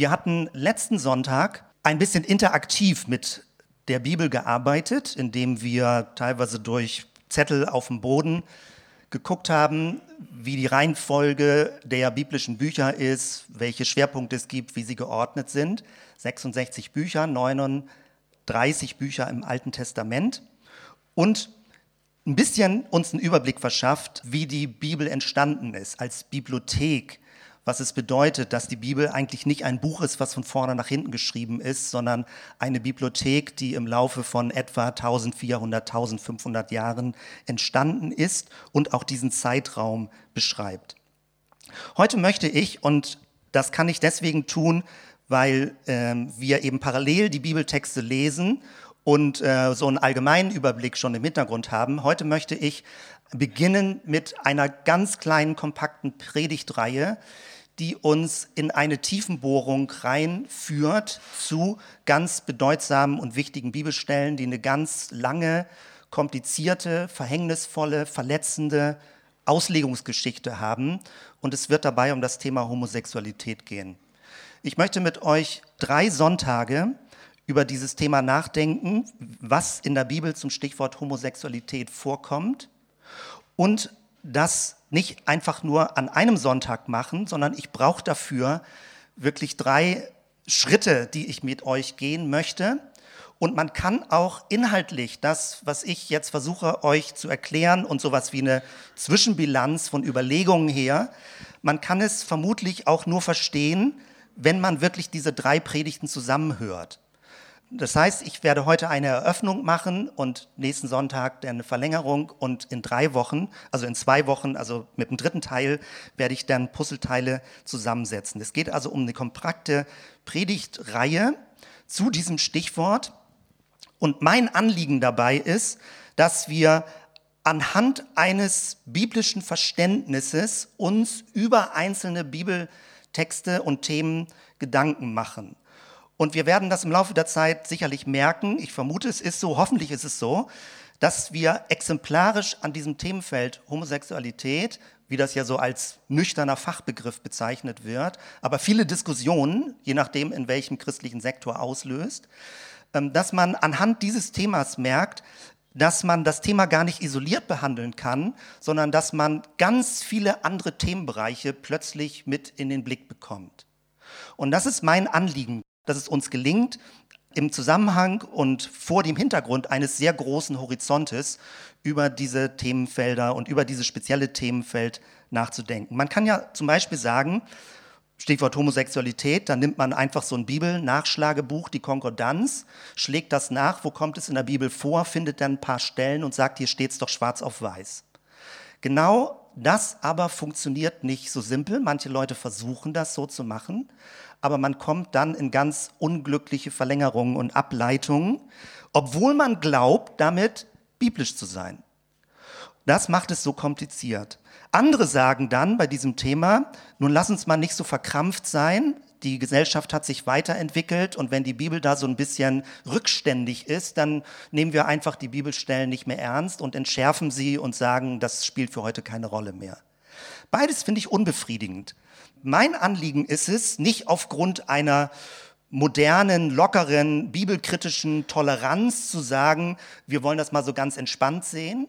Wir hatten letzten Sonntag ein bisschen interaktiv mit der Bibel gearbeitet, indem wir teilweise durch Zettel auf dem Boden geguckt haben, wie die Reihenfolge der biblischen Bücher ist, welche Schwerpunkte es gibt, wie sie geordnet sind. 66 Bücher, 39 Bücher im Alten Testament und ein bisschen uns einen Überblick verschafft, wie die Bibel entstanden ist als Bibliothek, was es bedeutet, dass die Bibel eigentlich nicht ein Buch ist, was von vorne nach hinten geschrieben ist, sondern eine Bibliothek, die im Laufe von etwa 1400, 1500 Jahren entstanden ist und auch diesen Zeitraum beschreibt. Heute möchte ich, und das kann ich deswegen tun, weil äh, wir eben parallel die Bibeltexte lesen und äh, so einen allgemeinen Überblick schon im Hintergrund haben. Heute möchte ich beginnen mit einer ganz kleinen, kompakten Predigtreihe, die uns in eine Tiefenbohrung reinführt zu ganz bedeutsamen und wichtigen Bibelstellen, die eine ganz lange, komplizierte, verhängnisvolle, verletzende Auslegungsgeschichte haben. Und es wird dabei um das Thema Homosexualität gehen. Ich möchte mit euch drei Sonntage über dieses Thema nachdenken, was in der Bibel zum Stichwort Homosexualität vorkommt und das nicht einfach nur an einem Sonntag machen, sondern ich brauche dafür wirklich drei Schritte, die ich mit euch gehen möchte. Und man kann auch inhaltlich das, was ich jetzt versuche euch zu erklären und sowas wie eine Zwischenbilanz von Überlegungen her, man kann es vermutlich auch nur verstehen, wenn man wirklich diese drei Predigten zusammenhört. Das heißt, ich werde heute eine Eröffnung machen und nächsten Sonntag eine Verlängerung und in drei Wochen, also in zwei Wochen, also mit dem dritten Teil, werde ich dann Puzzleteile zusammensetzen. Es geht also um eine kompakte Predigtreihe zu diesem Stichwort. Und mein Anliegen dabei ist, dass wir anhand eines biblischen Verständnisses uns über einzelne Bibeltexte und Themen Gedanken machen. Und wir werden das im Laufe der Zeit sicherlich merken. Ich vermute, es ist so, hoffentlich ist es so, dass wir exemplarisch an diesem Themenfeld Homosexualität, wie das ja so als nüchterner Fachbegriff bezeichnet wird, aber viele Diskussionen, je nachdem, in welchem christlichen Sektor auslöst, ähm, dass man anhand dieses Themas merkt, dass man das Thema gar nicht isoliert behandeln kann, sondern dass man ganz viele andere Themenbereiche plötzlich mit in den Blick bekommt. Und das ist mein Anliegen dass es uns gelingt, im Zusammenhang und vor dem Hintergrund eines sehr großen Horizontes über diese Themenfelder und über dieses spezielle Themenfeld nachzudenken. Man kann ja zum Beispiel sagen, Stichwort Homosexualität, da nimmt man einfach so ein Bibel-Nachschlagebuch, die Konkordanz, schlägt das nach, wo kommt es in der Bibel vor, findet dann ein paar Stellen und sagt, hier steht es doch schwarz auf weiß. Genau das aber funktioniert nicht so simpel. Manche Leute versuchen das so zu machen, aber man kommt dann in ganz unglückliche Verlängerungen und Ableitungen, obwohl man glaubt, damit biblisch zu sein. Das macht es so kompliziert. Andere sagen dann bei diesem Thema, nun lass uns mal nicht so verkrampft sein, die Gesellschaft hat sich weiterentwickelt und wenn die Bibel da so ein bisschen rückständig ist, dann nehmen wir einfach die Bibelstellen nicht mehr ernst und entschärfen sie und sagen, das spielt für heute keine Rolle mehr. Beides finde ich unbefriedigend. Mein Anliegen ist es, nicht aufgrund einer modernen, lockeren, bibelkritischen Toleranz zu sagen, wir wollen das mal so ganz entspannt sehen,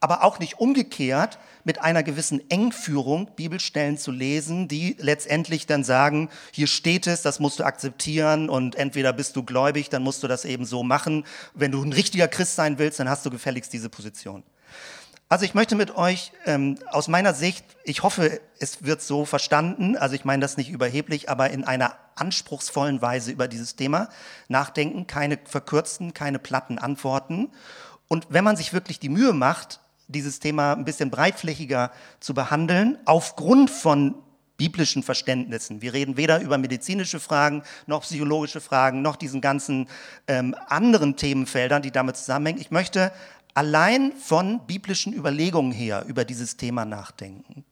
aber auch nicht umgekehrt mit einer gewissen Engführung Bibelstellen zu lesen, die letztendlich dann sagen, hier steht es, das musst du akzeptieren und entweder bist du gläubig, dann musst du das eben so machen. Wenn du ein richtiger Christ sein willst, dann hast du gefälligst diese Position. Also ich möchte mit euch ähm, aus meiner Sicht, ich hoffe, es wird so verstanden, also ich meine das nicht überheblich, aber in einer anspruchsvollen Weise über dieses Thema nachdenken, keine verkürzten, keine platten Antworten. Und wenn man sich wirklich die Mühe macht, dieses Thema ein bisschen breitflächiger zu behandeln, aufgrund von biblischen Verständnissen. Wir reden weder über medizinische Fragen, noch psychologische Fragen, noch diesen ganzen ähm, anderen Themenfeldern, die damit zusammenhängen. Ich möchte allein von biblischen Überlegungen her über dieses Thema nachdenken.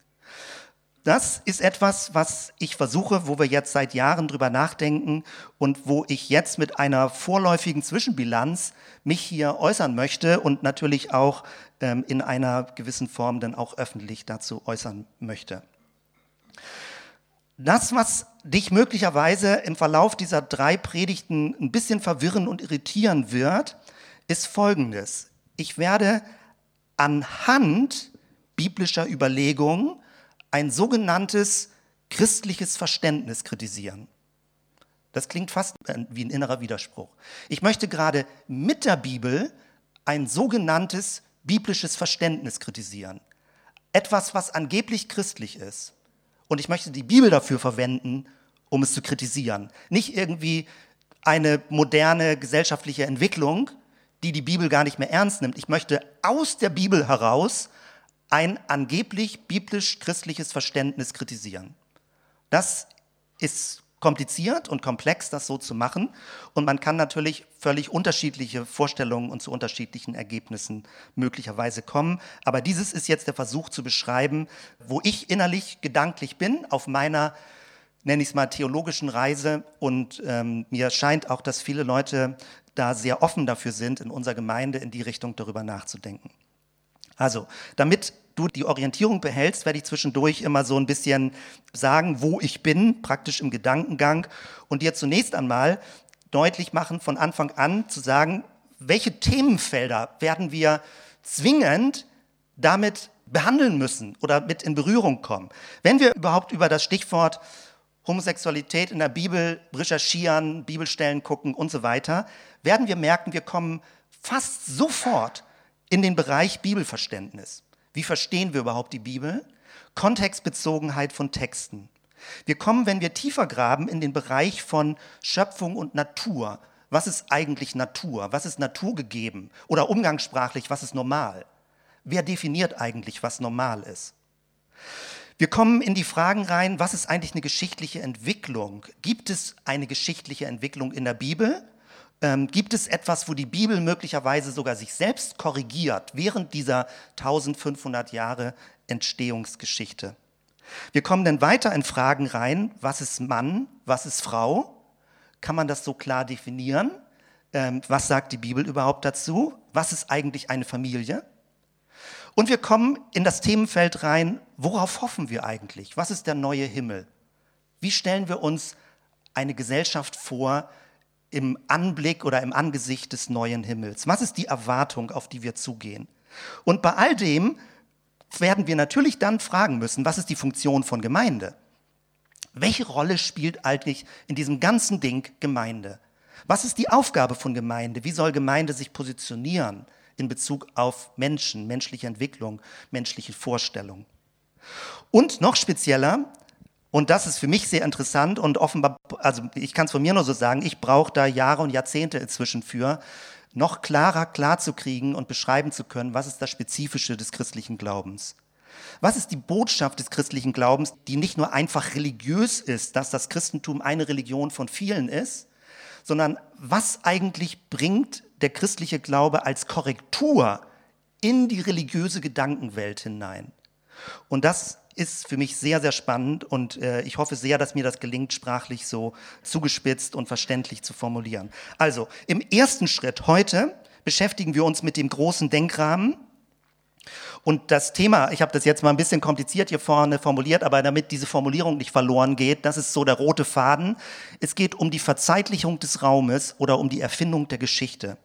Das ist etwas, was ich versuche, wo wir jetzt seit Jahren drüber nachdenken und wo ich jetzt mit einer vorläufigen Zwischenbilanz mich hier äußern möchte und natürlich auch ähm, in einer gewissen Form dann auch öffentlich dazu äußern möchte. Das, was dich möglicherweise im Verlauf dieser drei Predigten ein bisschen verwirren und irritieren wird, ist Folgendes. Ich werde anhand biblischer Überlegungen ein sogenanntes christliches Verständnis kritisieren. Das klingt fast wie ein innerer Widerspruch. Ich möchte gerade mit der Bibel ein sogenanntes biblisches Verständnis kritisieren. Etwas, was angeblich christlich ist. Und ich möchte die Bibel dafür verwenden, um es zu kritisieren. Nicht irgendwie eine moderne gesellschaftliche Entwicklung, die die Bibel gar nicht mehr ernst nimmt. Ich möchte aus der Bibel heraus ein angeblich biblisch-christliches Verständnis kritisieren. Das ist kompliziert und komplex, das so zu machen. Und man kann natürlich völlig unterschiedliche Vorstellungen und zu unterschiedlichen Ergebnissen möglicherweise kommen. Aber dieses ist jetzt der Versuch zu beschreiben, wo ich innerlich gedanklich bin auf meiner, nenne ich es mal, theologischen Reise. Und ähm, mir scheint auch, dass viele Leute da sehr offen dafür sind, in unserer Gemeinde in die Richtung darüber nachzudenken. Also, damit du die Orientierung behältst, werde ich zwischendurch immer so ein bisschen sagen, wo ich bin, praktisch im Gedankengang und dir zunächst einmal deutlich machen, von Anfang an zu sagen, welche Themenfelder werden wir zwingend damit behandeln müssen oder mit in Berührung kommen. Wenn wir überhaupt über das Stichwort Homosexualität in der Bibel recherchieren, Bibelstellen gucken und so weiter, werden wir merken, wir kommen fast sofort in den Bereich Bibelverständnis. Wie verstehen wir überhaupt die Bibel? Kontextbezogenheit von Texten. Wir kommen, wenn wir tiefer graben, in den Bereich von Schöpfung und Natur. Was ist eigentlich Natur? Was ist naturgegeben? Oder umgangssprachlich, was ist normal? Wer definiert eigentlich, was normal ist? Wir kommen in die Fragen rein, was ist eigentlich eine geschichtliche Entwicklung? Gibt es eine geschichtliche Entwicklung in der Bibel? Ähm, gibt es etwas, wo die Bibel möglicherweise sogar sich selbst korrigiert während dieser 1500 Jahre Entstehungsgeschichte. Wir kommen dann weiter in Fragen rein, was ist Mann, was ist Frau? Kann man das so klar definieren? Ähm, was sagt die Bibel überhaupt dazu? Was ist eigentlich eine Familie? Und wir kommen in das Themenfeld rein, worauf hoffen wir eigentlich? Was ist der neue Himmel? Wie stellen wir uns eine Gesellschaft vor, im Anblick oder im Angesicht des neuen Himmels? Was ist die Erwartung, auf die wir zugehen? Und bei all dem werden wir natürlich dann fragen müssen, was ist die Funktion von Gemeinde? Welche Rolle spielt eigentlich in diesem ganzen Ding Gemeinde? Was ist die Aufgabe von Gemeinde? Wie soll Gemeinde sich positionieren in Bezug auf Menschen, menschliche Entwicklung, menschliche Vorstellung? Und noch spezieller, und das ist für mich sehr interessant und offenbar, also ich kann es von mir nur so sagen, ich brauche da Jahre und Jahrzehnte inzwischen für, noch klarer klarzukriegen und beschreiben zu können, was ist das Spezifische des christlichen Glaubens. Was ist die Botschaft des christlichen Glaubens, die nicht nur einfach religiös ist, dass das Christentum eine Religion von vielen ist, sondern was eigentlich bringt der christliche Glaube als Korrektur in die religiöse Gedankenwelt hinein? Und das ist für mich sehr, sehr spannend und äh, ich hoffe sehr, dass mir das gelingt, sprachlich so zugespitzt und verständlich zu formulieren. Also, im ersten Schritt heute beschäftigen wir uns mit dem großen Denkrahmen. Und das Thema, ich habe das jetzt mal ein bisschen kompliziert hier vorne formuliert, aber damit diese Formulierung nicht verloren geht, das ist so der rote Faden. Es geht um die Verzeitlichung des Raumes oder um die Erfindung der Geschichte.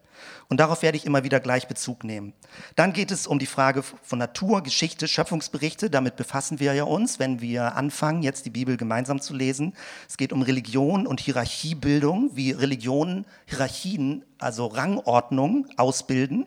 Und darauf werde ich immer wieder gleich Bezug nehmen. Dann geht es um die Frage von Natur, Geschichte, Schöpfungsberichte. Damit befassen wir ja uns, wenn wir anfangen, jetzt die Bibel gemeinsam zu lesen. Es geht um Religion und Hierarchiebildung, wie Religionen Hierarchien, also Rangordnung ausbilden.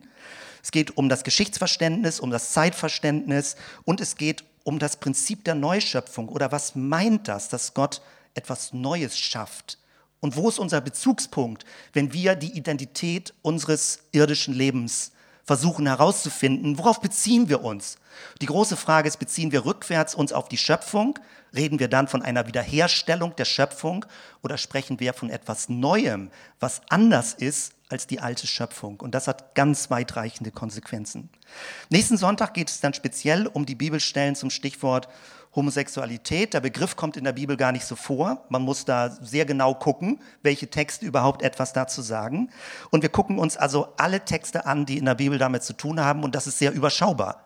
Es geht um das Geschichtsverständnis, um das Zeitverständnis und es geht um das Prinzip der Neuschöpfung oder was meint das, dass Gott etwas Neues schafft und wo ist unser Bezugspunkt, wenn wir die Identität unseres irdischen Lebens versuchen herauszufinden? Worauf beziehen wir uns? Die große Frage ist, beziehen wir rückwärts uns auf die Schöpfung? Reden wir dann von einer Wiederherstellung der Schöpfung oder sprechen wir von etwas Neuem, was anders ist als die alte Schöpfung? Und das hat ganz weitreichende Konsequenzen. Nächsten Sonntag geht es dann speziell um die Bibelstellen zum Stichwort Homosexualität. Der Begriff kommt in der Bibel gar nicht so vor. Man muss da sehr genau gucken, welche Texte überhaupt etwas dazu sagen. Und wir gucken uns also alle Texte an, die in der Bibel damit zu tun haben. Und das ist sehr überschaubar.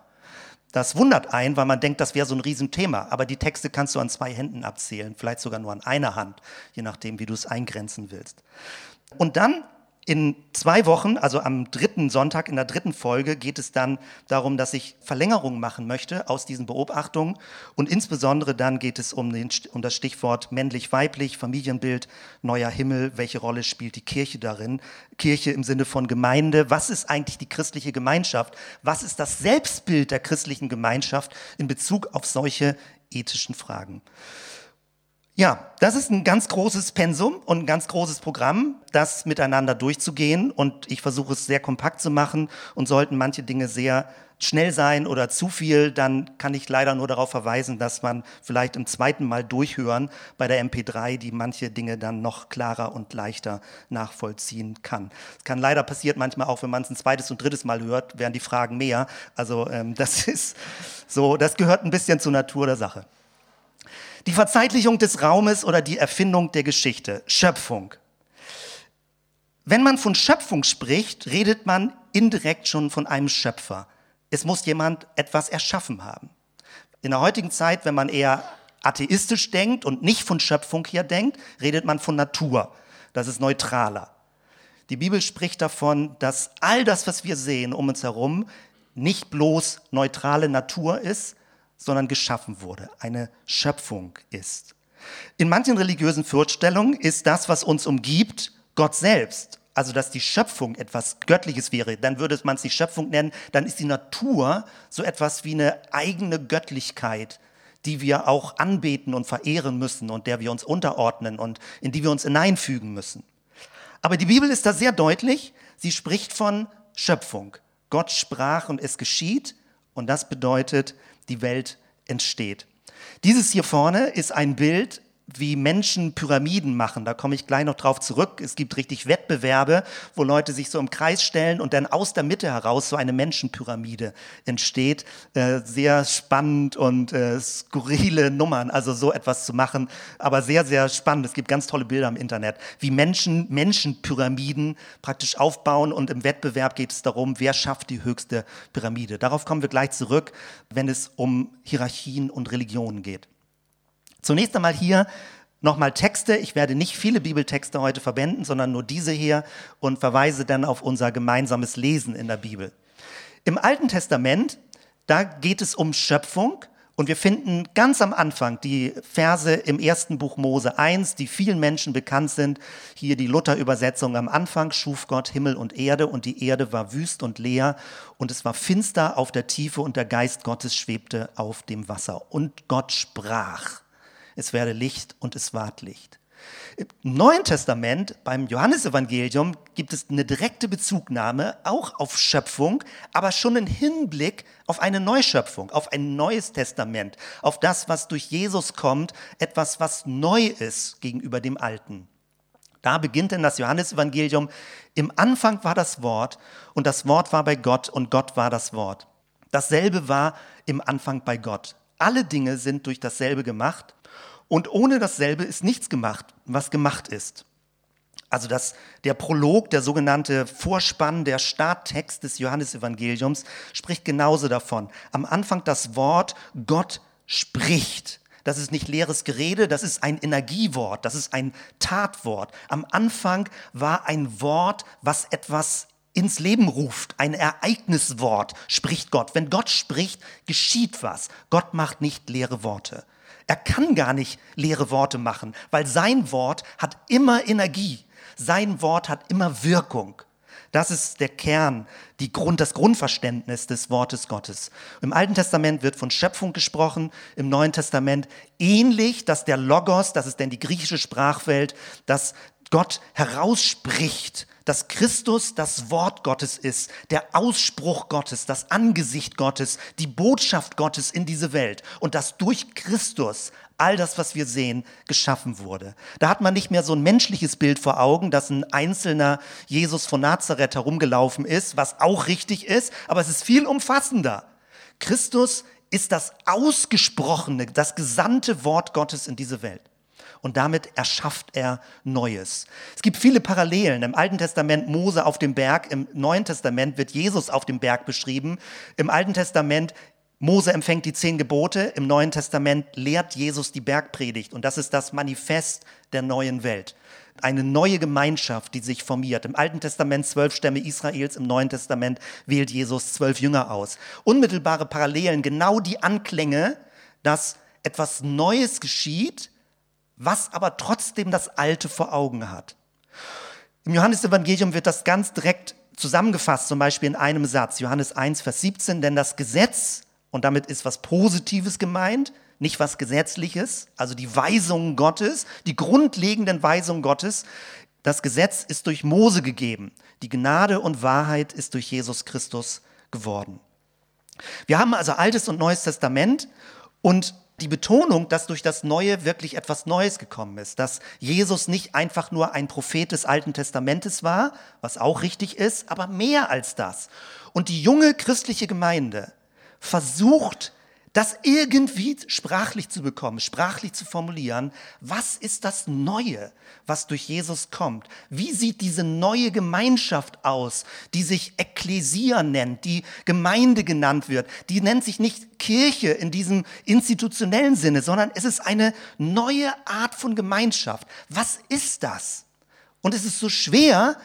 Das wundert einen, weil man denkt, das wäre so ein Riesenthema. Aber die Texte kannst du an zwei Händen abzählen, vielleicht sogar nur an einer Hand, je nachdem, wie du es eingrenzen willst. Und dann in zwei Wochen, also am dritten Sonntag in der dritten Folge, geht es dann darum, dass ich Verlängerungen machen möchte aus diesen Beobachtungen. Und insbesondere dann geht es um, den, um das Stichwort männlich-weiblich, Familienbild, neuer Himmel. Welche Rolle spielt die Kirche darin? Kirche im Sinne von Gemeinde. Was ist eigentlich die christliche Gemeinschaft? Was ist das Selbstbild der christlichen Gemeinschaft in Bezug auf solche ethischen Fragen? Ja, das ist ein ganz großes Pensum und ein ganz großes Programm, das miteinander durchzugehen. Und ich versuche es sehr kompakt zu machen. Und sollten manche Dinge sehr schnell sein oder zu viel, dann kann ich leider nur darauf verweisen, dass man vielleicht im zweiten Mal durchhören bei der MP3, die manche Dinge dann noch klarer und leichter nachvollziehen kann. Es kann leider passiert manchmal auch, wenn man es ein zweites und drittes Mal hört, werden die Fragen mehr. Also ähm, das ist so, das gehört ein bisschen zur Natur der Sache. Die Verzeitlichung des Raumes oder die Erfindung der Geschichte, Schöpfung. Wenn man von Schöpfung spricht, redet man indirekt schon von einem Schöpfer. Es muss jemand etwas erschaffen haben. In der heutigen Zeit, wenn man eher atheistisch denkt und nicht von Schöpfung hier denkt, redet man von Natur. Das ist neutraler. Die Bibel spricht davon, dass all das, was wir sehen um uns herum, nicht bloß neutrale Natur ist, sondern geschaffen wurde, eine Schöpfung ist. In manchen religiösen Vorstellungen ist das, was uns umgibt, Gott selbst. Also, dass die Schöpfung etwas Göttliches wäre, dann würde man es nicht Schöpfung nennen, dann ist die Natur so etwas wie eine eigene Göttlichkeit, die wir auch anbeten und verehren müssen und der wir uns unterordnen und in die wir uns hineinfügen müssen. Aber die Bibel ist da sehr deutlich, sie spricht von Schöpfung. Gott sprach und es geschieht und das bedeutet, die Welt entsteht. Dieses hier vorne ist ein Bild wie Menschen Pyramiden machen. Da komme ich gleich noch drauf zurück. Es gibt richtig Wettbewerbe, wo Leute sich so im Kreis stellen und dann aus der Mitte heraus so eine Menschenpyramide entsteht. Äh, sehr spannend und äh, skurrile Nummern, also so etwas zu machen, aber sehr, sehr spannend. Es gibt ganz tolle Bilder im Internet, wie Menschen Menschenpyramiden praktisch aufbauen und im Wettbewerb geht es darum, wer schafft die höchste Pyramide. Darauf kommen wir gleich zurück, wenn es um Hierarchien und Religionen geht. Zunächst einmal hier nochmal Texte. Ich werde nicht viele Bibeltexte heute verwenden, sondern nur diese hier und verweise dann auf unser gemeinsames Lesen in der Bibel. Im Alten Testament, da geht es um Schöpfung und wir finden ganz am Anfang die Verse im ersten Buch Mose 1, die vielen Menschen bekannt sind. Hier die Luther-Übersetzung. Am Anfang schuf Gott Himmel und Erde und die Erde war wüst und leer und es war finster auf der Tiefe und der Geist Gottes schwebte auf dem Wasser. Und Gott sprach es werde Licht und es ward Licht. Im Neuen Testament, beim Johannesevangelium, gibt es eine direkte Bezugnahme auch auf Schöpfung, aber schon einen Hinblick auf eine Neuschöpfung, auf ein neues Testament, auf das, was durch Jesus kommt, etwas, was neu ist gegenüber dem Alten. Da beginnt denn das Johannesevangelium. Im Anfang war das Wort und das Wort war bei Gott und Gott war das Wort. Dasselbe war im Anfang bei Gott. Alle Dinge sind durch dasselbe gemacht und ohne dasselbe ist nichts gemacht, was gemacht ist. Also das, der Prolog, der sogenannte Vorspann, der Starttext des Johannesevangeliums spricht genauso davon. Am Anfang das Wort, Gott spricht. Das ist nicht leeres Gerede, das ist ein Energiewort, das ist ein Tatwort. Am Anfang war ein Wort, was etwas ins Leben ruft, ein Ereigniswort, spricht Gott. Wenn Gott spricht, geschieht was. Gott macht nicht leere Worte. Er kann gar nicht leere Worte machen, weil sein Wort hat immer Energie. Sein Wort hat immer Wirkung. Das ist der Kern, Grund, das Grundverständnis des Wortes Gottes. Im Alten Testament wird von Schöpfung gesprochen, im Neuen Testament ähnlich, dass der Logos, das ist denn die griechische Sprachwelt, dass Gott herausspricht dass Christus das Wort Gottes ist, der Ausspruch Gottes, das Angesicht Gottes, die Botschaft Gottes in diese Welt und dass durch Christus all das, was wir sehen, geschaffen wurde. Da hat man nicht mehr so ein menschliches Bild vor Augen, dass ein einzelner Jesus von Nazareth herumgelaufen ist, was auch richtig ist, aber es ist viel umfassender. Christus ist das ausgesprochene, das gesandte Wort Gottes in diese Welt und damit erschafft er Neues. Es gibt viele Parallelen. Im Alten Testament Mose auf dem Berg, im Neuen Testament wird Jesus auf dem Berg beschrieben. Im Alten Testament Mose empfängt die zehn Gebote, im Neuen Testament lehrt Jesus die Bergpredigt und das ist das Manifest der neuen Welt. Eine neue Gemeinschaft, die sich formiert. Im Alten Testament zwölf Stämme Israels, im Neuen Testament wählt Jesus zwölf Jünger aus. Unmittelbare Parallelen, genau die Anklänge, dass etwas Neues geschieht, was aber trotzdem das Alte vor Augen hat. Im Johannesevangelium wird das ganz direkt zusammengefasst, zum Beispiel in einem Satz, Johannes 1, Vers 17, denn das Gesetz, und damit ist was Positives gemeint, nicht was Gesetzliches, also die Weisungen Gottes, die grundlegenden Weisungen Gottes, das Gesetz ist durch Mose gegeben, die Gnade und Wahrheit ist durch Jesus Christus geworden. Wir haben also Altes und Neues Testament und die Betonung, dass durch das Neue wirklich etwas Neues gekommen ist, dass Jesus nicht einfach nur ein Prophet des Alten Testamentes war, was auch richtig ist, aber mehr als das. Und die junge christliche Gemeinde versucht, das irgendwie sprachlich zu bekommen, sprachlich zu formulieren. Was ist das Neue, was durch Jesus kommt? Wie sieht diese neue Gemeinschaft aus, die sich Ekklesia nennt, die Gemeinde genannt wird? Die nennt sich nicht Kirche in diesem institutionellen Sinne, sondern es ist eine neue Art von Gemeinschaft. Was ist das? Und es ist so schwer,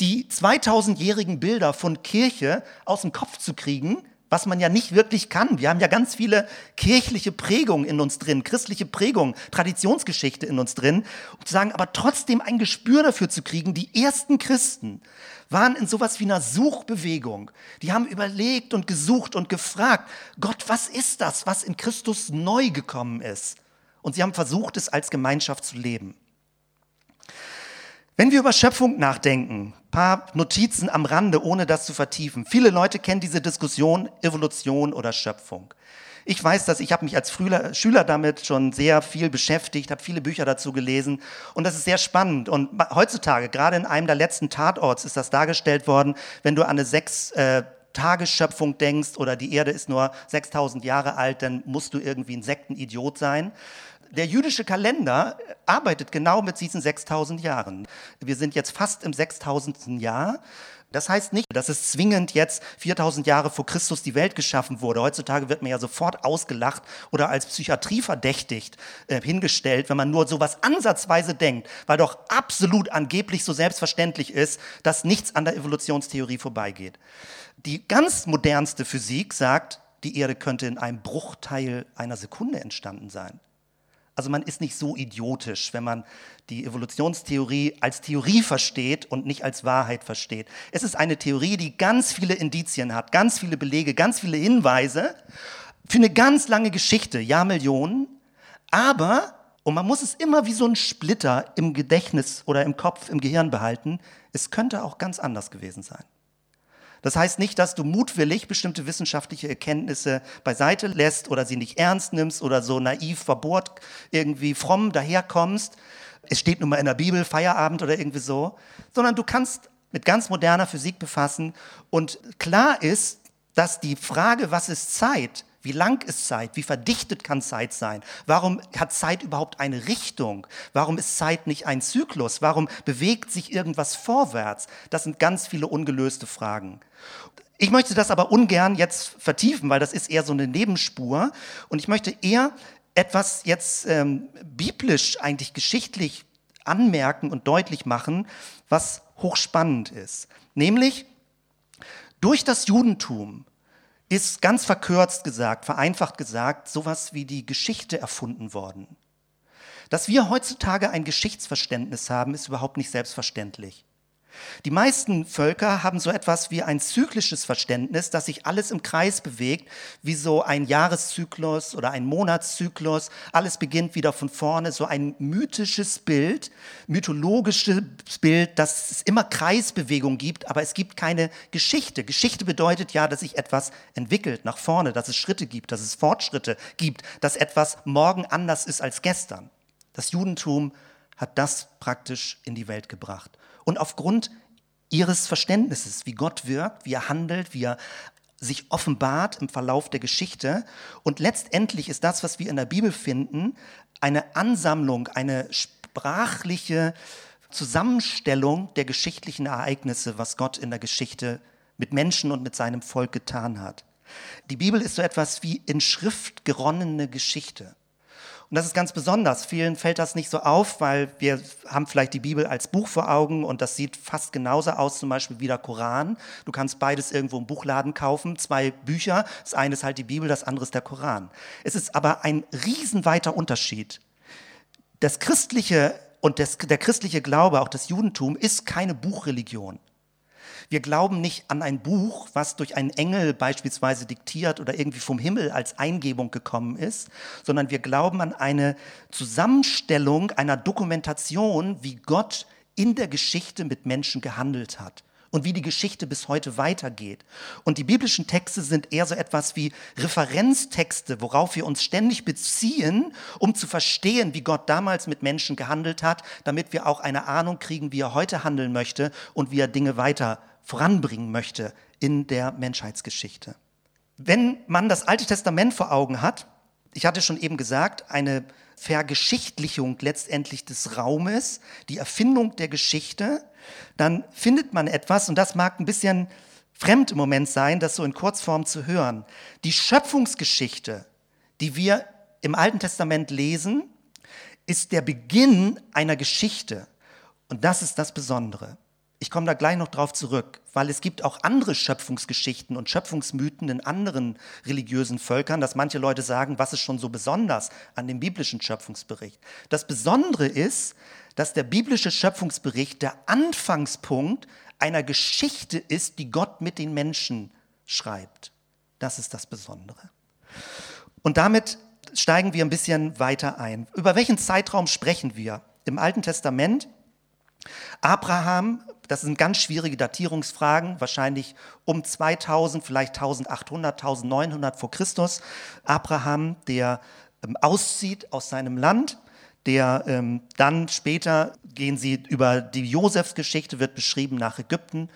die 2000-jährigen Bilder von Kirche aus dem Kopf zu kriegen, was man ja nicht wirklich kann. Wir haben ja ganz viele kirchliche Prägungen in uns drin, christliche Prägungen, Traditionsgeschichte in uns drin. Und zu sagen, aber trotzdem ein Gespür dafür zu kriegen, die ersten Christen waren in sowas wie einer Suchbewegung. Die haben überlegt und gesucht und gefragt, Gott, was ist das, was in Christus neu gekommen ist? Und sie haben versucht, es als Gemeinschaft zu leben. Wenn wir über Schöpfung nachdenken, paar Notizen am Rande, ohne das zu vertiefen. Viele Leute kennen diese Diskussion Evolution oder Schöpfung. Ich weiß dass ich habe mich als Schüler damit schon sehr viel beschäftigt, habe viele Bücher dazu gelesen und das ist sehr spannend. Und heutzutage, gerade in einem der letzten Tatorts, ist das dargestellt worden, wenn du an eine sechs äh, Tagesschöpfung denkst oder die Erde ist nur 6000 Jahre alt, dann musst du irgendwie ein Sektenidiot sein der jüdische Kalender arbeitet genau mit diesen 6000 Jahren. Wir sind jetzt fast im 6000. Jahr. Das heißt nicht, dass es zwingend jetzt 4000 Jahre vor Christus die Welt geschaffen wurde. Heutzutage wird man ja sofort ausgelacht oder als Psychiatrie verdächtigt äh, hingestellt, wenn man nur sowas ansatzweise denkt, weil doch absolut angeblich so selbstverständlich ist, dass nichts an der Evolutionstheorie vorbeigeht. Die ganz modernste Physik sagt, die Erde könnte in einem Bruchteil einer Sekunde entstanden sein. Also man ist nicht so idiotisch, wenn man die Evolutionstheorie als Theorie versteht und nicht als Wahrheit versteht. Es ist eine Theorie, die ganz viele Indizien hat, ganz viele Belege, ganz viele Hinweise für eine ganz lange Geschichte, Jahrmillionen. Aber, und man muss es immer wie so ein Splitter im Gedächtnis oder im Kopf, im Gehirn behalten, es könnte auch ganz anders gewesen sein. Das heißt nicht, dass du mutwillig bestimmte wissenschaftliche Erkenntnisse beiseite lässt oder sie nicht ernst nimmst oder so naiv, verbohrt, irgendwie fromm daherkommst. Es steht nun mal in der Bibel, Feierabend oder irgendwie so. Sondern du kannst mit ganz moderner Physik befassen und klar ist, dass die Frage, was ist Zeit, wie lang ist Zeit? Wie verdichtet kann Zeit sein? Warum hat Zeit überhaupt eine Richtung? Warum ist Zeit nicht ein Zyklus? Warum bewegt sich irgendwas vorwärts? Das sind ganz viele ungelöste Fragen. Ich möchte das aber ungern jetzt vertiefen, weil das ist eher so eine Nebenspur. Und ich möchte eher etwas jetzt ähm, biblisch, eigentlich geschichtlich anmerken und deutlich machen, was hochspannend ist. Nämlich, durch das Judentum ist ganz verkürzt gesagt, vereinfacht gesagt, sowas wie die Geschichte erfunden worden. Dass wir heutzutage ein Geschichtsverständnis haben, ist überhaupt nicht selbstverständlich. Die meisten Völker haben so etwas wie ein zyklisches Verständnis, dass sich alles im Kreis bewegt, wie so ein Jahreszyklus oder ein Monatszyklus. Alles beginnt wieder von vorne, so ein mythisches Bild, mythologisches Bild, dass es immer Kreisbewegung gibt, aber es gibt keine Geschichte. Geschichte bedeutet ja, dass sich etwas entwickelt nach vorne, dass es Schritte gibt, dass es Fortschritte gibt, dass etwas morgen anders ist als gestern. Das Judentum hat das praktisch in die Welt gebracht. Und aufgrund ihres Verständnisses, wie Gott wirkt, wie er handelt, wie er sich offenbart im Verlauf der Geschichte. Und letztendlich ist das, was wir in der Bibel finden, eine Ansammlung, eine sprachliche Zusammenstellung der geschichtlichen Ereignisse, was Gott in der Geschichte mit Menschen und mit seinem Volk getan hat. Die Bibel ist so etwas wie in Schrift geronnene Geschichte. Und das ist ganz besonders. Vielen fällt das nicht so auf, weil wir haben vielleicht die Bibel als Buch vor Augen und das sieht fast genauso aus, zum Beispiel wie der Koran. Du kannst beides irgendwo im Buchladen kaufen, zwei Bücher. Das eine ist halt die Bibel, das andere ist der Koran. Es ist aber ein riesenweiter Unterschied. Das christliche und das, der christliche Glaube, auch das Judentum, ist keine Buchreligion. Wir glauben nicht an ein Buch, was durch einen Engel beispielsweise diktiert oder irgendwie vom Himmel als Eingebung gekommen ist, sondern wir glauben an eine Zusammenstellung einer Dokumentation, wie Gott in der Geschichte mit Menschen gehandelt hat und wie die Geschichte bis heute weitergeht. Und die biblischen Texte sind eher so etwas wie Referenztexte, worauf wir uns ständig beziehen, um zu verstehen, wie Gott damals mit Menschen gehandelt hat, damit wir auch eine Ahnung kriegen, wie er heute handeln möchte und wie er Dinge weiter voranbringen möchte in der Menschheitsgeschichte. Wenn man das Alte Testament vor Augen hat, ich hatte schon eben gesagt, eine Vergeschichtlichung letztendlich des Raumes, die Erfindung der Geschichte, dann findet man etwas, und das mag ein bisschen fremd im Moment sein, das so in Kurzform zu hören. Die Schöpfungsgeschichte, die wir im Alten Testament lesen, ist der Beginn einer Geschichte. Und das ist das Besondere. Ich komme da gleich noch drauf zurück, weil es gibt auch andere Schöpfungsgeschichten und Schöpfungsmythen in anderen religiösen Völkern, dass manche Leute sagen, was ist schon so besonders an dem biblischen Schöpfungsbericht. Das Besondere ist, dass der biblische Schöpfungsbericht der Anfangspunkt einer Geschichte ist, die Gott mit den Menschen schreibt. Das ist das Besondere. Und damit steigen wir ein bisschen weiter ein. Über welchen Zeitraum sprechen wir? Im Alten Testament Abraham, das sind ganz schwierige Datierungsfragen, wahrscheinlich um 2000, vielleicht 1800, 1900 vor Christus. Abraham, der ähm, auszieht aus seinem Land, der ähm, dann später gehen sie über die Josefsgeschichte, wird beschrieben nach Ägypten.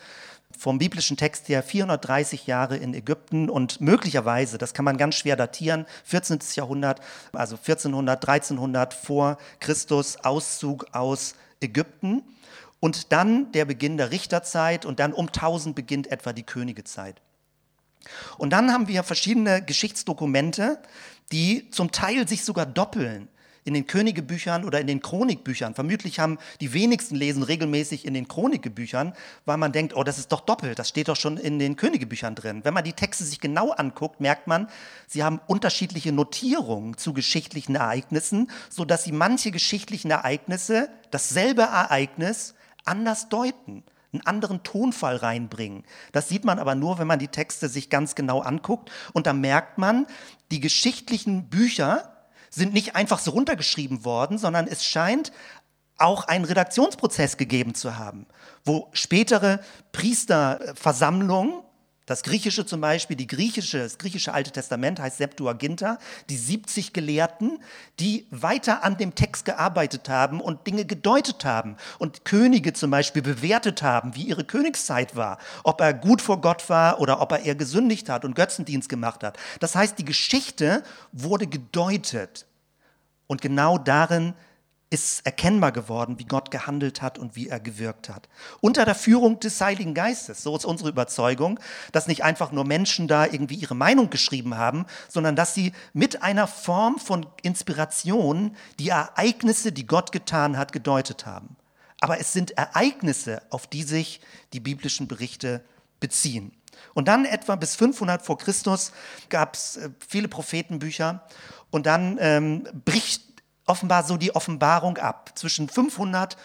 Vom biblischen Text her 430 Jahre in Ägypten und möglicherweise, das kann man ganz schwer datieren, 14. Jahrhundert, also 1400, 1300 vor Christus, Auszug aus Ägypten. Und dann der Beginn der Richterzeit und dann um 1000 beginnt etwa die Königezeit. Und dann haben wir verschiedene Geschichtsdokumente, die zum Teil sich sogar doppeln in den Königebüchern oder in den Chronikbüchern. Vermutlich haben die wenigsten lesen regelmäßig in den Chronikebüchern, weil man denkt, oh, das ist doch doppelt, das steht doch schon in den Königebüchern drin. Wenn man die Texte sich genau anguckt, merkt man, sie haben unterschiedliche Notierungen zu geschichtlichen Ereignissen, sodass sie manche geschichtlichen Ereignisse, dasselbe Ereignis, anders deuten, einen anderen Tonfall reinbringen. Das sieht man aber nur, wenn man die Texte sich ganz genau anguckt. Und da merkt man, die geschichtlichen Bücher sind nicht einfach so runtergeschrieben worden, sondern es scheint auch einen Redaktionsprozess gegeben zu haben, wo spätere Priesterversammlungen das Griechische zum Beispiel, die griechische, das griechische Alte Testament heißt Septuaginta, die 70 Gelehrten, die weiter an dem Text gearbeitet haben und Dinge gedeutet haben und Könige zum Beispiel bewertet haben, wie ihre Königszeit war, ob er gut vor Gott war oder ob er eher gesündigt hat und Götzendienst gemacht hat. Das heißt, die Geschichte wurde gedeutet und genau darin ist erkennbar geworden, wie Gott gehandelt hat und wie er gewirkt hat. Unter der Führung des Heiligen Geistes, so ist unsere Überzeugung, dass nicht einfach nur Menschen da irgendwie ihre Meinung geschrieben haben, sondern dass sie mit einer Form von Inspiration die Ereignisse, die Gott getan hat, gedeutet haben. Aber es sind Ereignisse, auf die sich die biblischen Berichte beziehen. Und dann etwa bis 500 vor Christus gab es äh, viele Prophetenbücher und dann ähm, bricht offenbar so die Offenbarung ab. Zwischen 500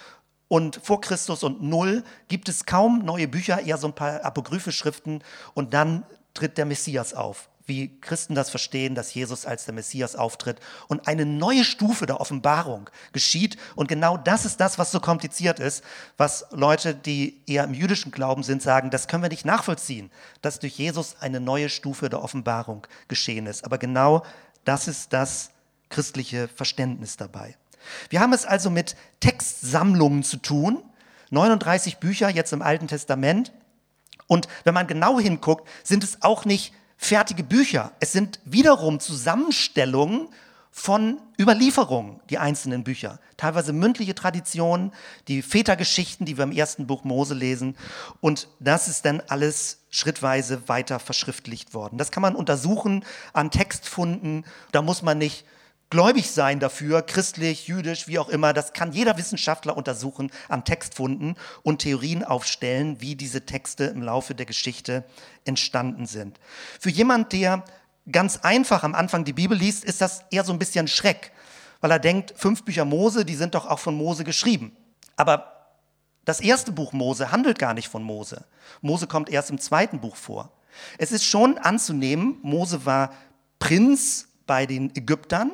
und vor Christus und Null gibt es kaum neue Bücher, eher so ein paar apokryphe Schriften und dann tritt der Messias auf. Wie Christen das verstehen, dass Jesus als der Messias auftritt und eine neue Stufe der Offenbarung geschieht. Und genau das ist das, was so kompliziert ist, was Leute, die eher im jüdischen Glauben sind, sagen, das können wir nicht nachvollziehen, dass durch Jesus eine neue Stufe der Offenbarung geschehen ist. Aber genau das ist das, christliche Verständnis dabei. Wir haben es also mit Textsammlungen zu tun, 39 Bücher jetzt im Alten Testament. Und wenn man genau hinguckt, sind es auch nicht fertige Bücher. Es sind wiederum Zusammenstellungen von Überlieferungen, die einzelnen Bücher. Teilweise mündliche Traditionen, die Vätergeschichten, die wir im ersten Buch Mose lesen. Und das ist dann alles schrittweise weiter verschriftlicht worden. Das kann man untersuchen an Textfunden. Da muss man nicht gläubig sein dafür, christlich, jüdisch, wie auch immer. Das kann jeder Wissenschaftler untersuchen an Textfunden und Theorien aufstellen, wie diese Texte im Laufe der Geschichte entstanden sind. Für jemand, der ganz einfach am Anfang die Bibel liest, ist das eher so ein bisschen Schreck, weil er denkt, fünf Bücher Mose, die sind doch auch von Mose geschrieben. Aber das erste Buch Mose handelt gar nicht von Mose. Mose kommt erst im zweiten Buch vor. Es ist schon anzunehmen, Mose war Prinz bei den Ägyptern,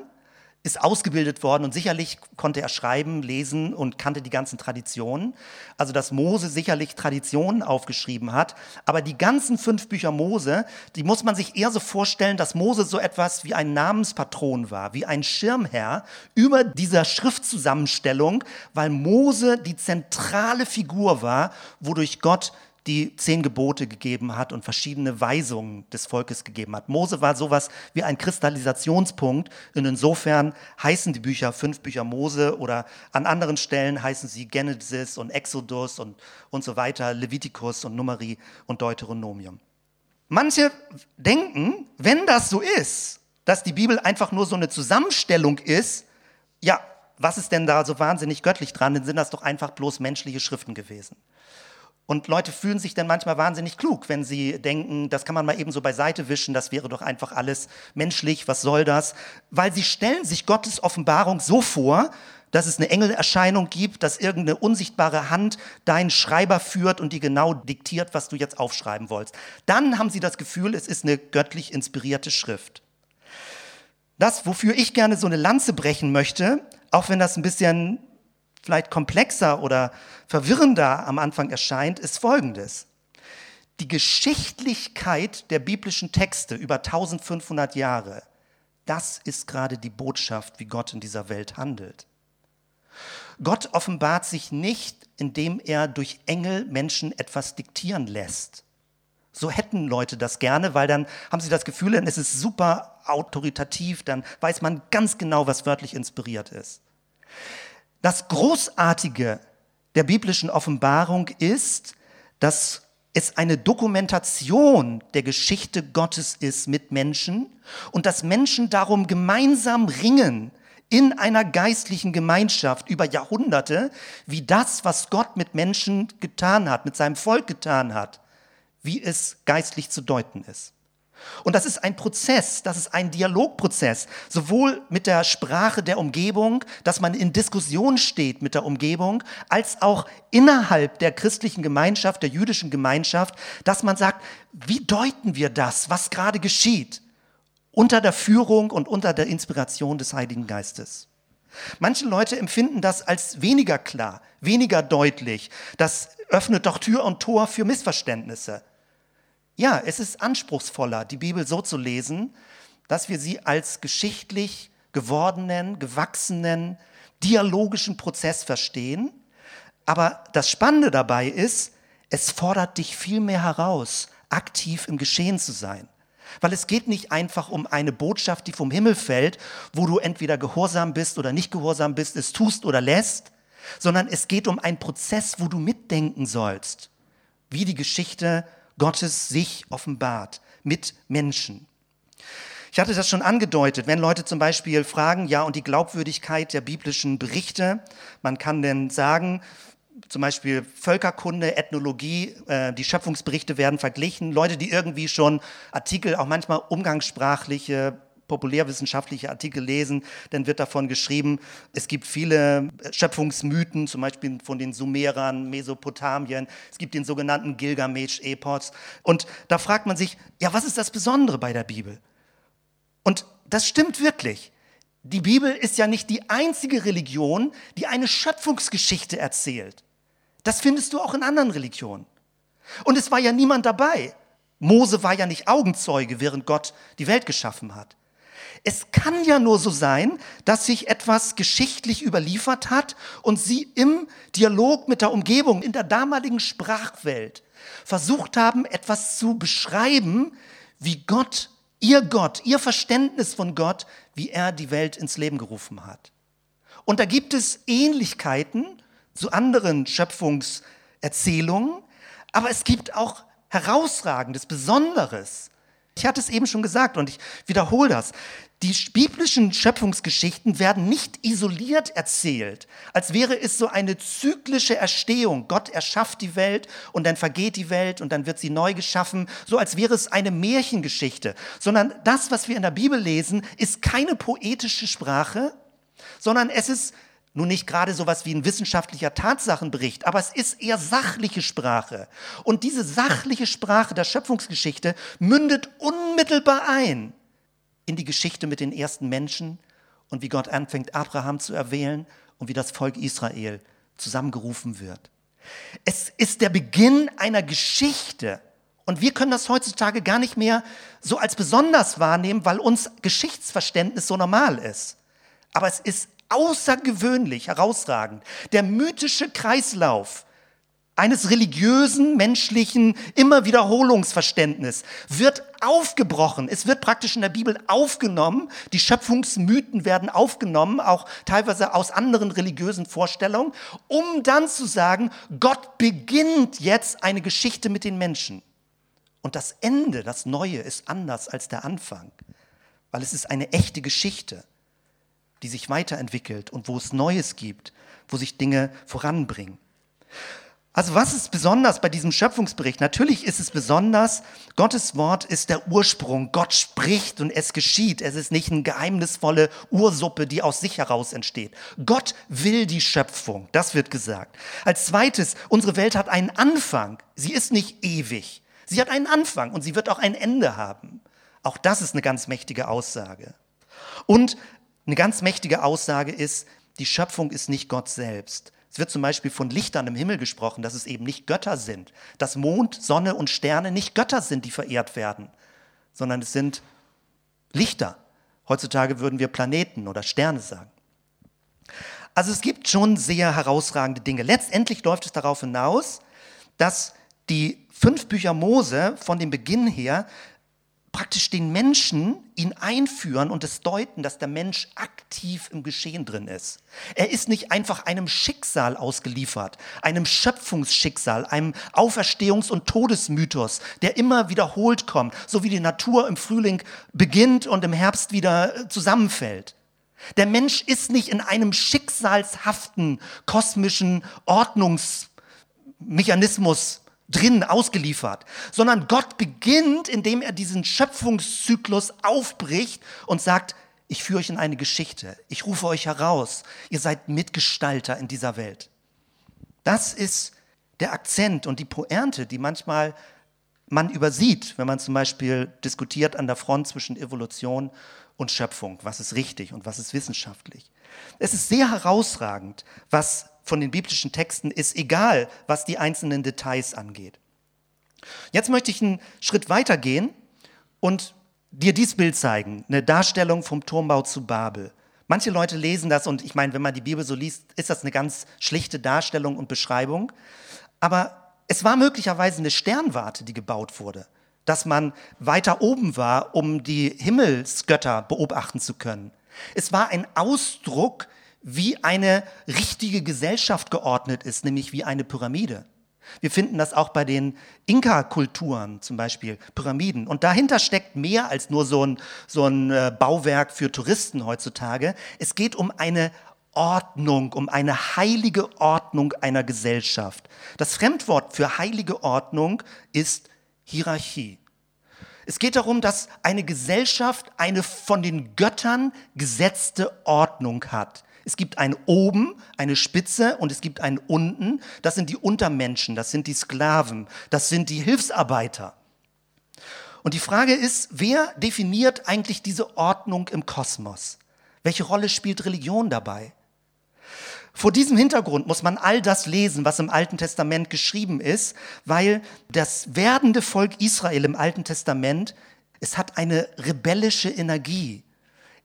ist ausgebildet worden und sicherlich konnte er schreiben, lesen und kannte die ganzen Traditionen. Also dass Mose sicherlich Traditionen aufgeschrieben hat. Aber die ganzen fünf Bücher Mose, die muss man sich eher so vorstellen, dass Mose so etwas wie ein Namenspatron war, wie ein Schirmherr über dieser Schriftzusammenstellung, weil Mose die zentrale Figur war, wodurch Gott die zehn Gebote gegeben hat und verschiedene Weisungen des Volkes gegeben hat. Mose war sowas wie ein Kristallisationspunkt und insofern heißen die Bücher fünf Bücher Mose oder an anderen Stellen heißen sie Genesis und Exodus und, und so weiter, Levitikus und Numeri und Deuteronomium. Manche denken, wenn das so ist, dass die Bibel einfach nur so eine Zusammenstellung ist, ja, was ist denn da so wahnsinnig göttlich dran? Dann sind das doch einfach bloß menschliche Schriften gewesen. Und Leute fühlen sich dann manchmal wahnsinnig klug, wenn sie denken, das kann man mal eben so beiseite wischen, das wäre doch einfach alles menschlich, was soll das? Weil sie stellen sich Gottes Offenbarung so vor, dass es eine Engelerscheinung gibt, dass irgendeine unsichtbare Hand deinen Schreiber führt und die genau diktiert, was du jetzt aufschreiben wolltest. Dann haben sie das Gefühl, es ist eine göttlich inspirierte Schrift. Das, wofür ich gerne so eine Lanze brechen möchte, auch wenn das ein bisschen vielleicht komplexer oder verwirrender am Anfang erscheint, ist folgendes. Die Geschichtlichkeit der biblischen Texte über 1500 Jahre, das ist gerade die Botschaft, wie Gott in dieser Welt handelt. Gott offenbart sich nicht, indem er durch Engel Menschen etwas diktieren lässt. So hätten Leute das gerne, weil dann haben sie das Gefühl, dann ist es super autoritativ, dann weiß man ganz genau, was wörtlich inspiriert ist. Das Großartige der biblischen Offenbarung ist, dass es eine Dokumentation der Geschichte Gottes ist mit Menschen und dass Menschen darum gemeinsam ringen in einer geistlichen Gemeinschaft über Jahrhunderte, wie das, was Gott mit Menschen getan hat, mit seinem Volk getan hat, wie es geistlich zu deuten ist. Und das ist ein Prozess, das ist ein Dialogprozess, sowohl mit der Sprache der Umgebung, dass man in Diskussion steht mit der Umgebung, als auch innerhalb der christlichen Gemeinschaft, der jüdischen Gemeinschaft, dass man sagt, wie deuten wir das, was gerade geschieht, unter der Führung und unter der Inspiration des Heiligen Geistes. Manche Leute empfinden das als weniger klar, weniger deutlich. Das öffnet doch Tür und Tor für Missverständnisse. Ja, es ist anspruchsvoller, die Bibel so zu lesen, dass wir sie als geschichtlich gewordenen, gewachsenen, dialogischen Prozess verstehen. Aber das Spannende dabei ist, es fordert dich viel mehr heraus, aktiv im Geschehen zu sein. Weil es geht nicht einfach um eine Botschaft, die vom Himmel fällt, wo du entweder gehorsam bist oder nicht gehorsam bist, es tust oder lässt, sondern es geht um einen Prozess, wo du mitdenken sollst, wie die Geschichte Gottes sich offenbart mit Menschen. Ich hatte das schon angedeutet, wenn Leute zum Beispiel fragen, ja, und die Glaubwürdigkeit der biblischen Berichte, man kann denn sagen, zum Beispiel Völkerkunde, Ethnologie, äh, die Schöpfungsberichte werden verglichen. Leute, die irgendwie schon Artikel, auch manchmal umgangssprachliche populärwissenschaftliche Artikel lesen, dann wird davon geschrieben, es gibt viele Schöpfungsmythen, zum Beispiel von den Sumerern, Mesopotamien, es gibt den sogenannten Gilgamesch-Epos. Und da fragt man sich, ja, was ist das Besondere bei der Bibel? Und das stimmt wirklich. Die Bibel ist ja nicht die einzige Religion, die eine Schöpfungsgeschichte erzählt. Das findest du auch in anderen Religionen. Und es war ja niemand dabei. Mose war ja nicht Augenzeuge, während Gott die Welt geschaffen hat. Es kann ja nur so sein, dass sich etwas geschichtlich überliefert hat und sie im Dialog mit der Umgebung, in der damaligen Sprachwelt versucht haben, etwas zu beschreiben, wie Gott ihr Gott, ihr Verständnis von Gott, wie er die Welt ins Leben gerufen hat. Und da gibt es Ähnlichkeiten zu anderen Schöpfungserzählungen, aber es gibt auch herausragendes, Besonderes. Ich hatte es eben schon gesagt und ich wiederhole das. Die biblischen Schöpfungsgeschichten werden nicht isoliert erzählt, als wäre es so eine zyklische Erstehung. Gott erschafft die Welt und dann vergeht die Welt und dann wird sie neu geschaffen, so als wäre es eine Märchengeschichte, sondern das, was wir in der Bibel lesen, ist keine poetische Sprache, sondern es ist nun nicht gerade sowas wie ein wissenschaftlicher Tatsachenbericht, aber es ist eher sachliche Sprache. Und diese sachliche Sprache der Schöpfungsgeschichte mündet unmittelbar ein in die Geschichte mit den ersten Menschen und wie Gott anfängt, Abraham zu erwählen und wie das Volk Israel zusammengerufen wird. Es ist der Beginn einer Geschichte. Und wir können das heutzutage gar nicht mehr so als besonders wahrnehmen, weil uns Geschichtsverständnis so normal ist. Aber es ist außergewöhnlich herausragend. Der mythische Kreislauf eines religiösen, menschlichen Immerwiederholungsverständnis wird aufgebrochen. Es wird praktisch in der Bibel aufgenommen. Die Schöpfungsmythen werden aufgenommen, auch teilweise aus anderen religiösen Vorstellungen, um dann zu sagen, Gott beginnt jetzt eine Geschichte mit den Menschen. Und das Ende, das Neue, ist anders als der Anfang, weil es ist eine echte Geschichte die sich weiterentwickelt und wo es Neues gibt, wo sich Dinge voranbringen. Also was ist besonders bei diesem Schöpfungsbericht? Natürlich ist es besonders, Gottes Wort ist der Ursprung. Gott spricht und es geschieht. Es ist nicht eine geheimnisvolle Ursuppe, die aus sich heraus entsteht. Gott will die Schöpfung, das wird gesagt. Als zweites, unsere Welt hat einen Anfang. Sie ist nicht ewig. Sie hat einen Anfang und sie wird auch ein Ende haben. Auch das ist eine ganz mächtige Aussage. Und eine ganz mächtige Aussage ist, die Schöpfung ist nicht Gott selbst. Es wird zum Beispiel von Lichtern im Himmel gesprochen, dass es eben nicht Götter sind, dass Mond, Sonne und Sterne nicht Götter sind, die verehrt werden, sondern es sind Lichter. Heutzutage würden wir Planeten oder Sterne sagen. Also es gibt schon sehr herausragende Dinge. Letztendlich läuft es darauf hinaus, dass die fünf Bücher Mose von dem Beginn her praktisch den Menschen ihn einführen und es deuten, dass der Mensch aktiv im Geschehen drin ist. Er ist nicht einfach einem Schicksal ausgeliefert, einem Schöpfungsschicksal, einem Auferstehungs- und Todesmythos, der immer wiederholt kommt, so wie die Natur im Frühling beginnt und im Herbst wieder äh, zusammenfällt. Der Mensch ist nicht in einem schicksalshaften kosmischen Ordnungsmechanismus drin ausgeliefert, sondern Gott beginnt, indem er diesen Schöpfungszyklus aufbricht und sagt, ich führe euch in eine Geschichte, ich rufe euch heraus, ihr seid Mitgestalter in dieser Welt. Das ist der Akzent und die Pointe, die manchmal man übersieht, wenn man zum Beispiel diskutiert an der Front zwischen Evolution und Schöpfung, was ist richtig und was ist wissenschaftlich. Es ist sehr herausragend, was von den biblischen Texten ist, egal was die einzelnen Details angeht. Jetzt möchte ich einen Schritt weiter gehen und dir dieses Bild zeigen, eine Darstellung vom Turmbau zu Babel. Manche Leute lesen das und ich meine, wenn man die Bibel so liest, ist das eine ganz schlichte Darstellung und Beschreibung. Aber es war möglicherweise eine Sternwarte, die gebaut wurde, dass man weiter oben war, um die Himmelsgötter beobachten zu können. Es war ein Ausdruck wie eine richtige Gesellschaft geordnet ist, nämlich wie eine Pyramide. Wir finden das auch bei den Inka-Kulturen, zum Beispiel Pyramiden. Und dahinter steckt mehr als nur so ein, so ein äh, Bauwerk für Touristen heutzutage. Es geht um eine Ordnung, um eine heilige Ordnung einer Gesellschaft. Das Fremdwort für heilige Ordnung ist Hierarchie. Es geht darum, dass eine Gesellschaft eine von den Göttern gesetzte Ordnung hat. Es gibt ein oben, eine Spitze und es gibt ein unten. Das sind die Untermenschen, das sind die Sklaven, das sind die Hilfsarbeiter. Und die Frage ist, wer definiert eigentlich diese Ordnung im Kosmos? Welche Rolle spielt Religion dabei? Vor diesem Hintergrund muss man all das lesen, was im Alten Testament geschrieben ist, weil das werdende Volk Israel im Alten Testament, es hat eine rebellische Energie.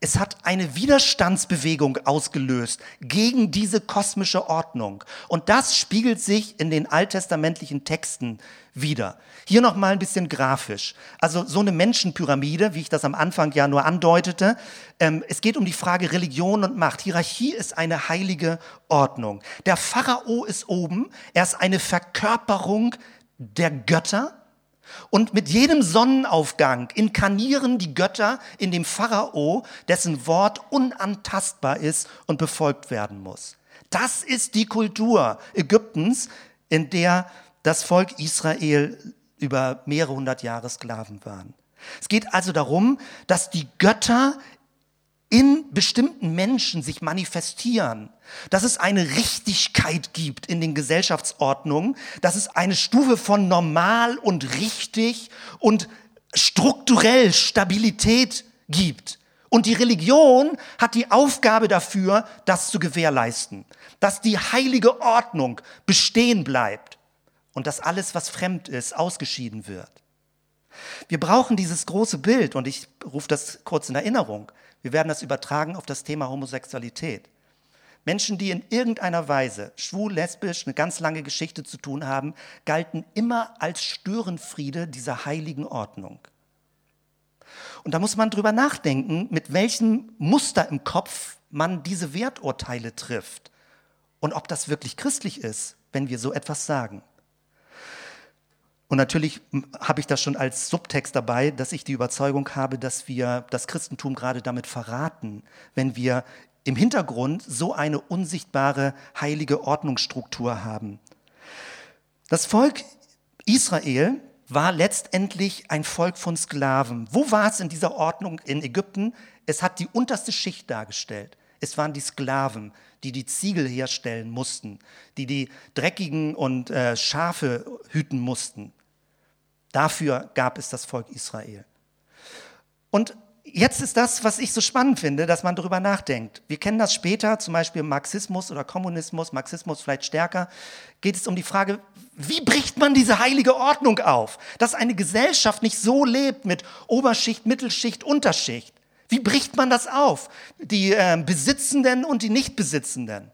Es hat eine Widerstandsbewegung ausgelöst gegen diese kosmische Ordnung. Und das spiegelt sich in den alttestamentlichen Texten wieder. Hier noch mal ein bisschen grafisch. Also so eine Menschenpyramide, wie ich das am Anfang ja nur andeutete. Ähm, es geht um die Frage Religion und Macht. Hierarchie ist eine heilige Ordnung. Der Pharao ist oben. Er ist eine Verkörperung der Götter. Und mit jedem Sonnenaufgang inkarnieren die Götter in dem Pharao, dessen Wort unantastbar ist und befolgt werden muss. Das ist die Kultur Ägyptens, in der das Volk Israel über mehrere hundert Jahre Sklaven waren. Es geht also darum, dass die Götter in bestimmten Menschen sich manifestieren, dass es eine Richtigkeit gibt in den Gesellschaftsordnungen, dass es eine Stufe von normal und richtig und strukturell Stabilität gibt. Und die Religion hat die Aufgabe dafür, das zu gewährleisten, dass die heilige Ordnung bestehen bleibt und dass alles, was fremd ist, ausgeschieden wird. Wir brauchen dieses große Bild und ich rufe das kurz in Erinnerung. Wir werden das übertragen auf das Thema Homosexualität. Menschen, die in irgendeiner Weise schwul, lesbisch, eine ganz lange Geschichte zu tun haben, galten immer als Störenfriede dieser heiligen Ordnung. Und da muss man drüber nachdenken, mit welchem Muster im Kopf man diese Werturteile trifft und ob das wirklich christlich ist, wenn wir so etwas sagen. Und natürlich habe ich das schon als Subtext dabei, dass ich die Überzeugung habe, dass wir das Christentum gerade damit verraten, wenn wir im Hintergrund so eine unsichtbare heilige Ordnungsstruktur haben. Das Volk Israel war letztendlich ein Volk von Sklaven. Wo war es in dieser Ordnung in Ägypten? Es hat die unterste Schicht dargestellt. Es waren die Sklaven, die die Ziegel herstellen mussten, die die dreckigen und äh, Schafe hüten mussten. Dafür gab es das Volk Israel. Und jetzt ist das, was ich so spannend finde, dass man darüber nachdenkt. Wir kennen das später, zum Beispiel Marxismus oder Kommunismus, Marxismus vielleicht stärker, geht es um die Frage, wie bricht man diese heilige Ordnung auf? Dass eine Gesellschaft nicht so lebt mit Oberschicht, Mittelschicht, Unterschicht. Wie bricht man das auf? Die äh, Besitzenden und die Nichtbesitzenden.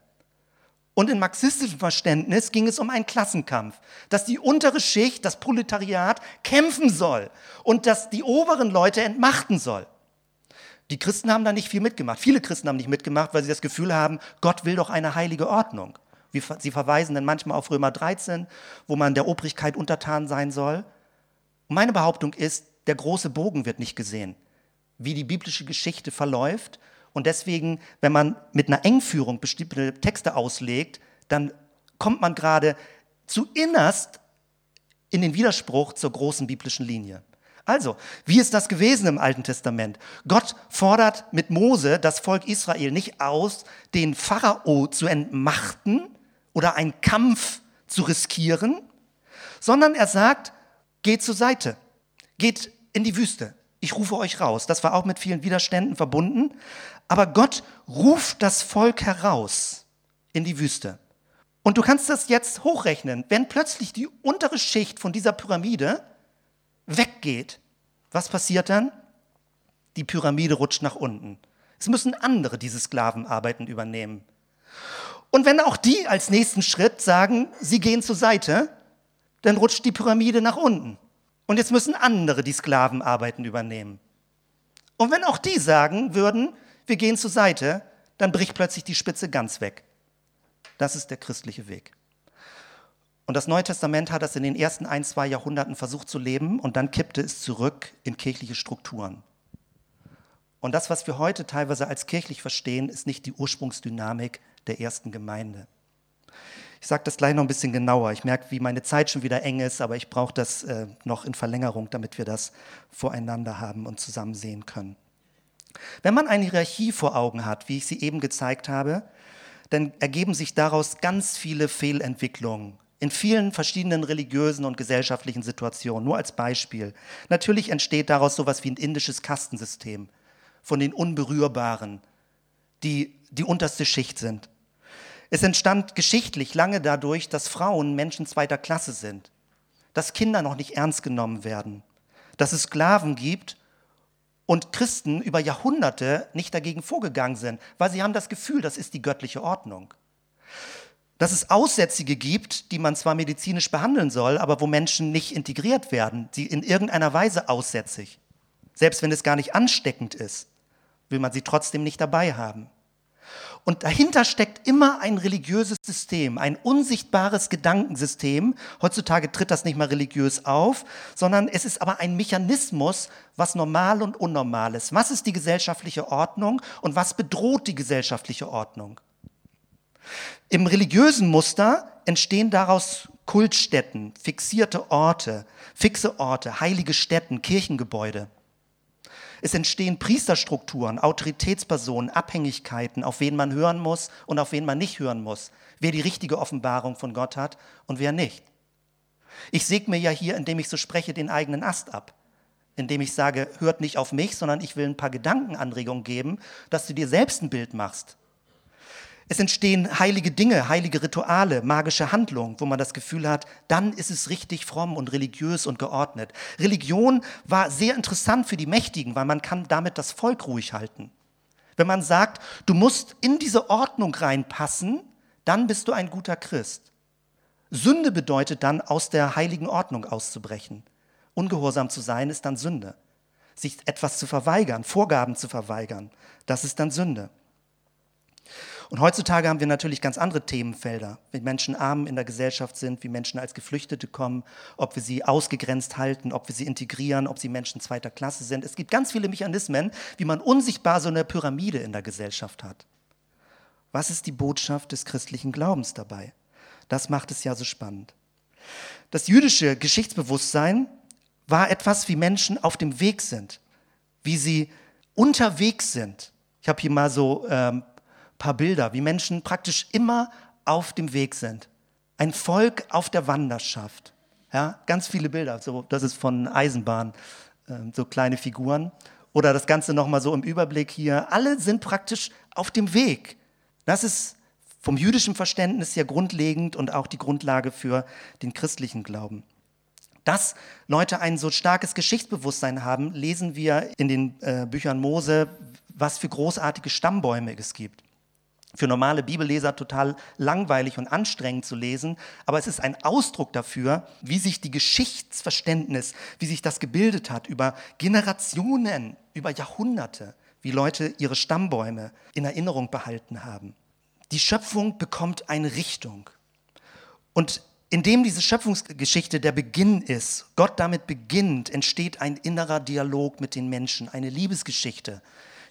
Und im marxistischen Verständnis ging es um einen Klassenkampf, dass die untere Schicht, das Proletariat, kämpfen soll und dass die oberen Leute entmachten soll. Die Christen haben da nicht viel mitgemacht. Viele Christen haben nicht mitgemacht, weil sie das Gefühl haben, Gott will doch eine heilige Ordnung. Sie verweisen dann manchmal auf Römer 13, wo man der Obrigkeit untertan sein soll. Und meine Behauptung ist, der große Bogen wird nicht gesehen, wie die biblische Geschichte verläuft und deswegen, wenn man mit einer Engführung bestimmte Texte auslegt, dann kommt man gerade zu innerst in den Widerspruch zur großen biblischen Linie. Also, wie ist das gewesen im Alten Testament? Gott fordert mit Mose das Volk Israel nicht aus, den Pharao zu entmachten oder einen Kampf zu riskieren, sondern er sagt, geht zur Seite, geht in die Wüste, ich rufe euch raus. Das war auch mit vielen Widerständen verbunden. Aber Gott ruft das Volk heraus in die Wüste. Und du kannst das jetzt hochrechnen. Wenn plötzlich die untere Schicht von dieser Pyramide weggeht, was passiert dann? Die Pyramide rutscht nach unten. Es müssen andere diese Sklavenarbeiten übernehmen. Und wenn auch die als nächsten Schritt sagen, sie gehen zur Seite, dann rutscht die Pyramide nach unten. Und jetzt müssen andere die Sklavenarbeiten übernehmen. Und wenn auch die sagen würden, wir gehen zur Seite, dann bricht plötzlich die Spitze ganz weg. Das ist der christliche Weg. Und das Neue Testament hat das in den ersten ein, zwei Jahrhunderten versucht zu leben und dann kippte es zurück in kirchliche Strukturen. Und das, was wir heute teilweise als kirchlich verstehen, ist nicht die Ursprungsdynamik der ersten Gemeinde. Ich sage das gleich noch ein bisschen genauer. Ich merke, wie meine Zeit schon wieder eng ist, aber ich brauche das äh, noch in Verlängerung, damit wir das voreinander haben und zusammen sehen können. Wenn man eine Hierarchie vor Augen hat, wie ich sie eben gezeigt habe, dann ergeben sich daraus ganz viele Fehlentwicklungen in vielen verschiedenen religiösen und gesellschaftlichen Situationen. Nur als Beispiel. Natürlich entsteht daraus sowas wie ein indisches Kastensystem von den Unberührbaren, die die unterste Schicht sind. Es entstand geschichtlich lange dadurch, dass Frauen Menschen zweiter Klasse sind, dass Kinder noch nicht ernst genommen werden, dass es Sklaven gibt und Christen über Jahrhunderte nicht dagegen vorgegangen sind, weil sie haben das Gefühl, das ist die göttliche Ordnung. Dass es Aussätzige gibt, die man zwar medizinisch behandeln soll, aber wo Menschen nicht integriert werden, sie in irgendeiner Weise aussätzig. Selbst wenn es gar nicht ansteckend ist, will man sie trotzdem nicht dabei haben. Und dahinter steckt immer ein religiöses System, ein unsichtbares Gedankensystem. Heutzutage tritt das nicht mehr religiös auf, sondern es ist aber ein Mechanismus, was normal und unnormal ist. Was ist die gesellschaftliche Ordnung und was bedroht die gesellschaftliche Ordnung? Im religiösen Muster entstehen daraus Kultstätten, fixierte Orte, fixe Orte, heilige Stätten, Kirchengebäude. Es entstehen Priesterstrukturen, Autoritätspersonen, Abhängigkeiten, auf wen man hören muss und auf wen man nicht hören muss, wer die richtige Offenbarung von Gott hat und wer nicht. Ich säge mir ja hier, indem ich so spreche, den eigenen Ast ab, indem ich sage, hört nicht auf mich, sondern ich will ein paar Gedankenanregungen geben, dass du dir selbst ein Bild machst es entstehen heilige Dinge, heilige Rituale, magische Handlungen, wo man das Gefühl hat, dann ist es richtig fromm und religiös und geordnet. Religion war sehr interessant für die Mächtigen, weil man kann damit das Volk ruhig halten. Wenn man sagt, du musst in diese Ordnung reinpassen, dann bist du ein guter Christ. Sünde bedeutet dann, aus der heiligen Ordnung auszubrechen. Ungehorsam zu sein ist dann Sünde. Sich etwas zu verweigern, Vorgaben zu verweigern, das ist dann Sünde. Und heutzutage haben wir natürlich ganz andere Themenfelder, wie Menschen arm in der Gesellschaft sind, wie Menschen als Geflüchtete kommen, ob wir sie ausgegrenzt halten, ob wir sie integrieren, ob sie Menschen zweiter Klasse sind. Es gibt ganz viele Mechanismen, wie man unsichtbar so eine Pyramide in der Gesellschaft hat. Was ist die Botschaft des christlichen Glaubens dabei? Das macht es ja so spannend. Das jüdische Geschichtsbewusstsein war etwas, wie Menschen auf dem Weg sind, wie sie unterwegs sind. Ich habe hier mal so ähm, paar Bilder, wie Menschen praktisch immer auf dem Weg sind. Ein Volk auf der Wanderschaft. Ja, ganz viele Bilder. So, das ist von Eisenbahn, äh, so kleine Figuren. Oder das Ganze nochmal so im Überblick hier. Alle sind praktisch auf dem Weg. Das ist vom jüdischen Verständnis ja grundlegend und auch die Grundlage für den christlichen Glauben. Dass Leute ein so starkes Geschichtsbewusstsein haben, lesen wir in den äh, Büchern Mose, was für großartige Stammbäume es gibt für normale Bibelleser total langweilig und anstrengend zu lesen, aber es ist ein Ausdruck dafür, wie sich die Geschichtsverständnis, wie sich das gebildet hat über Generationen, über Jahrhunderte, wie Leute ihre Stammbäume in Erinnerung behalten haben. Die Schöpfung bekommt eine Richtung. Und indem diese Schöpfungsgeschichte der Beginn ist, Gott damit beginnt, entsteht ein innerer Dialog mit den Menschen, eine Liebesgeschichte,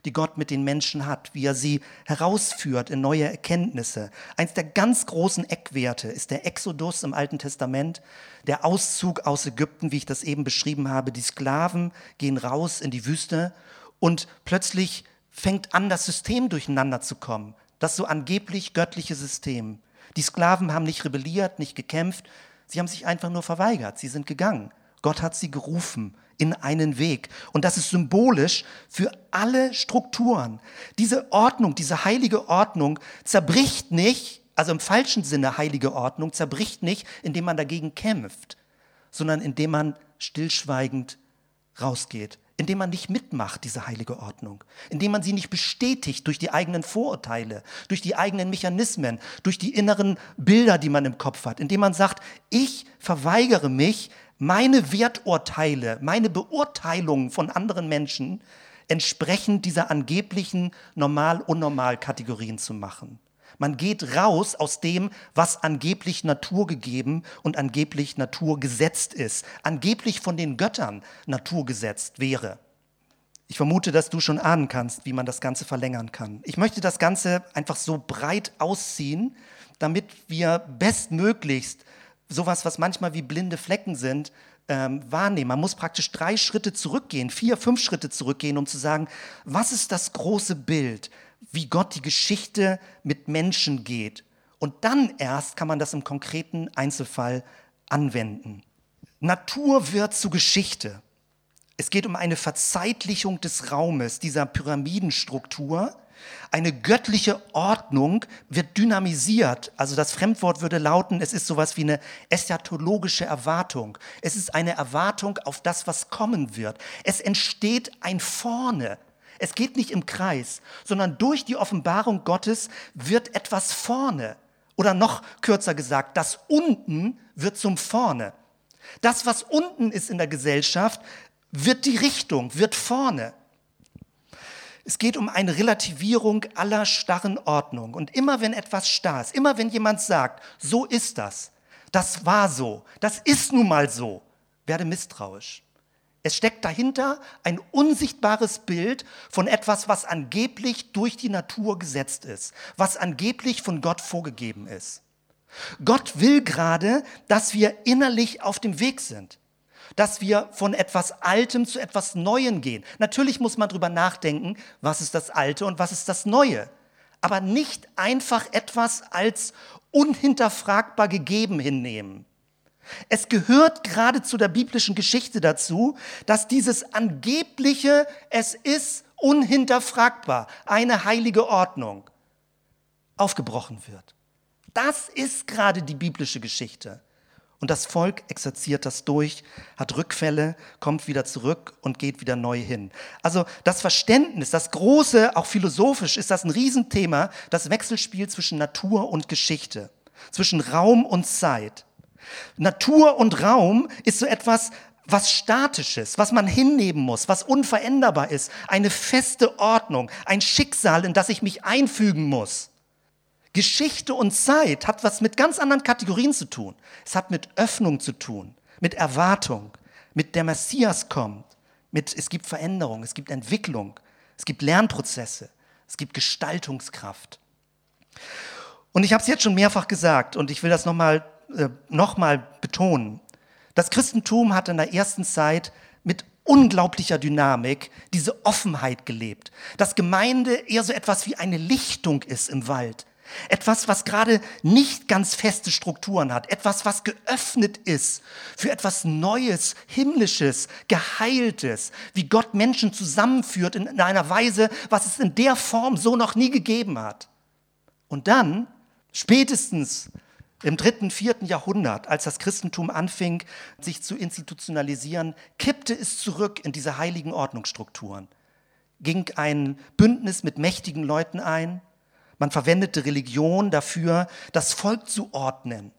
die Gott mit den Menschen hat, wie er sie herausführt in neue Erkenntnisse. Eins der ganz großen Eckwerte ist der Exodus im Alten Testament, der Auszug aus Ägypten, wie ich das eben beschrieben habe. Die Sklaven gehen raus in die Wüste und plötzlich fängt an, das System durcheinander zu kommen. Das so angeblich göttliche System. Die Sklaven haben nicht rebelliert, nicht gekämpft, sie haben sich einfach nur verweigert, sie sind gegangen. Gott hat sie gerufen in einen Weg. Und das ist symbolisch für alle Strukturen. Diese Ordnung, diese heilige Ordnung zerbricht nicht, also im falschen Sinne heilige Ordnung, zerbricht nicht, indem man dagegen kämpft, sondern indem man stillschweigend rausgeht, indem man nicht mitmacht, diese heilige Ordnung, indem man sie nicht bestätigt durch die eigenen Vorurteile, durch die eigenen Mechanismen, durch die inneren Bilder, die man im Kopf hat, indem man sagt, ich verweigere mich, meine Werturteile, meine Beurteilungen von anderen Menschen entsprechend dieser angeblichen Normal-Unnormal-Kategorien zu machen. Man geht raus aus dem, was angeblich naturgegeben und angeblich naturgesetzt ist, angeblich von den Göttern naturgesetzt wäre. Ich vermute, dass du schon ahnen kannst, wie man das Ganze verlängern kann. Ich möchte das Ganze einfach so breit ausziehen, damit wir bestmöglichst sowas, was manchmal wie blinde Flecken sind, ähm, wahrnehmen. Man muss praktisch drei Schritte zurückgehen, vier, fünf Schritte zurückgehen, um zu sagen, was ist das große Bild, wie Gott die Geschichte mit Menschen geht. Und dann erst kann man das im konkreten Einzelfall anwenden. Natur wird zu Geschichte. Es geht um eine Verzeitlichung des Raumes, dieser Pyramidenstruktur, Eine göttliche Ordnung wird dynamisiert. Also das Fremdwort würde lauten, es ist sowas wie eine eschatologische Erwartung. Es ist eine Erwartung auf das, was kommen wird. Es entsteht ein Vorne. Es geht nicht im Kreis, sondern durch die Offenbarung Gottes wird etwas vorne. Oder noch kürzer gesagt, das Unten wird zum Vorne. Das, was unten ist in der Gesellschaft, wird die Richtung, wird vorne. Es geht um eine Relativierung aller starren Ordnung. Und immer wenn etwas starr ist, immer wenn jemand sagt, so ist das, das war so, das ist nun mal so, werde misstrauisch. Es steckt dahinter ein unsichtbares Bild von etwas, was angeblich durch die Natur gesetzt ist, was angeblich von Gott vorgegeben ist. Gott will gerade, dass wir innerlich auf dem Weg sind dass wir von etwas Altem zu etwas Neuem gehen. Natürlich muss man darüber nachdenken, was ist das Alte und was ist das Neue. Aber nicht einfach etwas als unhinterfragbar gegeben hinnehmen. Es gehört gerade zu der biblischen Geschichte dazu, dass dieses angebliche, es ist unhinterfragbar, eine heilige Ordnung, aufgebrochen wird. Das ist gerade die biblische Geschichte. Und das Volk exerziert das durch, hat Rückfälle, kommt wieder zurück und geht wieder neu hin. Also das Verständnis, das große, auch philosophisch ist das ein Riesenthema, das Wechselspiel zwischen Natur und Geschichte, zwischen Raum und Zeit. Natur und Raum ist so etwas, was Statisches, was man hinnehmen muss, was unveränderbar ist, eine feste Ordnung, ein Schicksal, in das ich mich einfügen muss. Geschichte und Zeit hat was mit ganz anderen Kategorien zu tun. Es hat mit Öffnung zu tun, mit Erwartung, mit der Messias kommt, mit es gibt Veränderung, es gibt Entwicklung, es gibt Lernprozesse, es gibt Gestaltungskraft. Und ich habe es jetzt schon mehrfach gesagt und ich will das nochmal äh, noch betonen. Das Christentum hat in der ersten Zeit mit unglaublicher Dynamik diese Offenheit gelebt, dass Gemeinde eher so etwas wie eine Lichtung ist im Wald, etwas, was gerade nicht ganz feste Strukturen hat. Etwas, was geöffnet ist für etwas Neues, Himmlisches, Geheiltes. Wie Gott Menschen zusammenführt in einer Weise, was es in der Form so noch nie gegeben hat. Und dann, spätestens im dritten, vierten Jahrhundert, als das Christentum anfing, sich zu institutionalisieren, kippte es zurück in diese heiligen Ordnungsstrukturen. Ging ein Bündnis mit mächtigen Leuten ein, man verwendete Religion dafür, das Volk zu ordnen.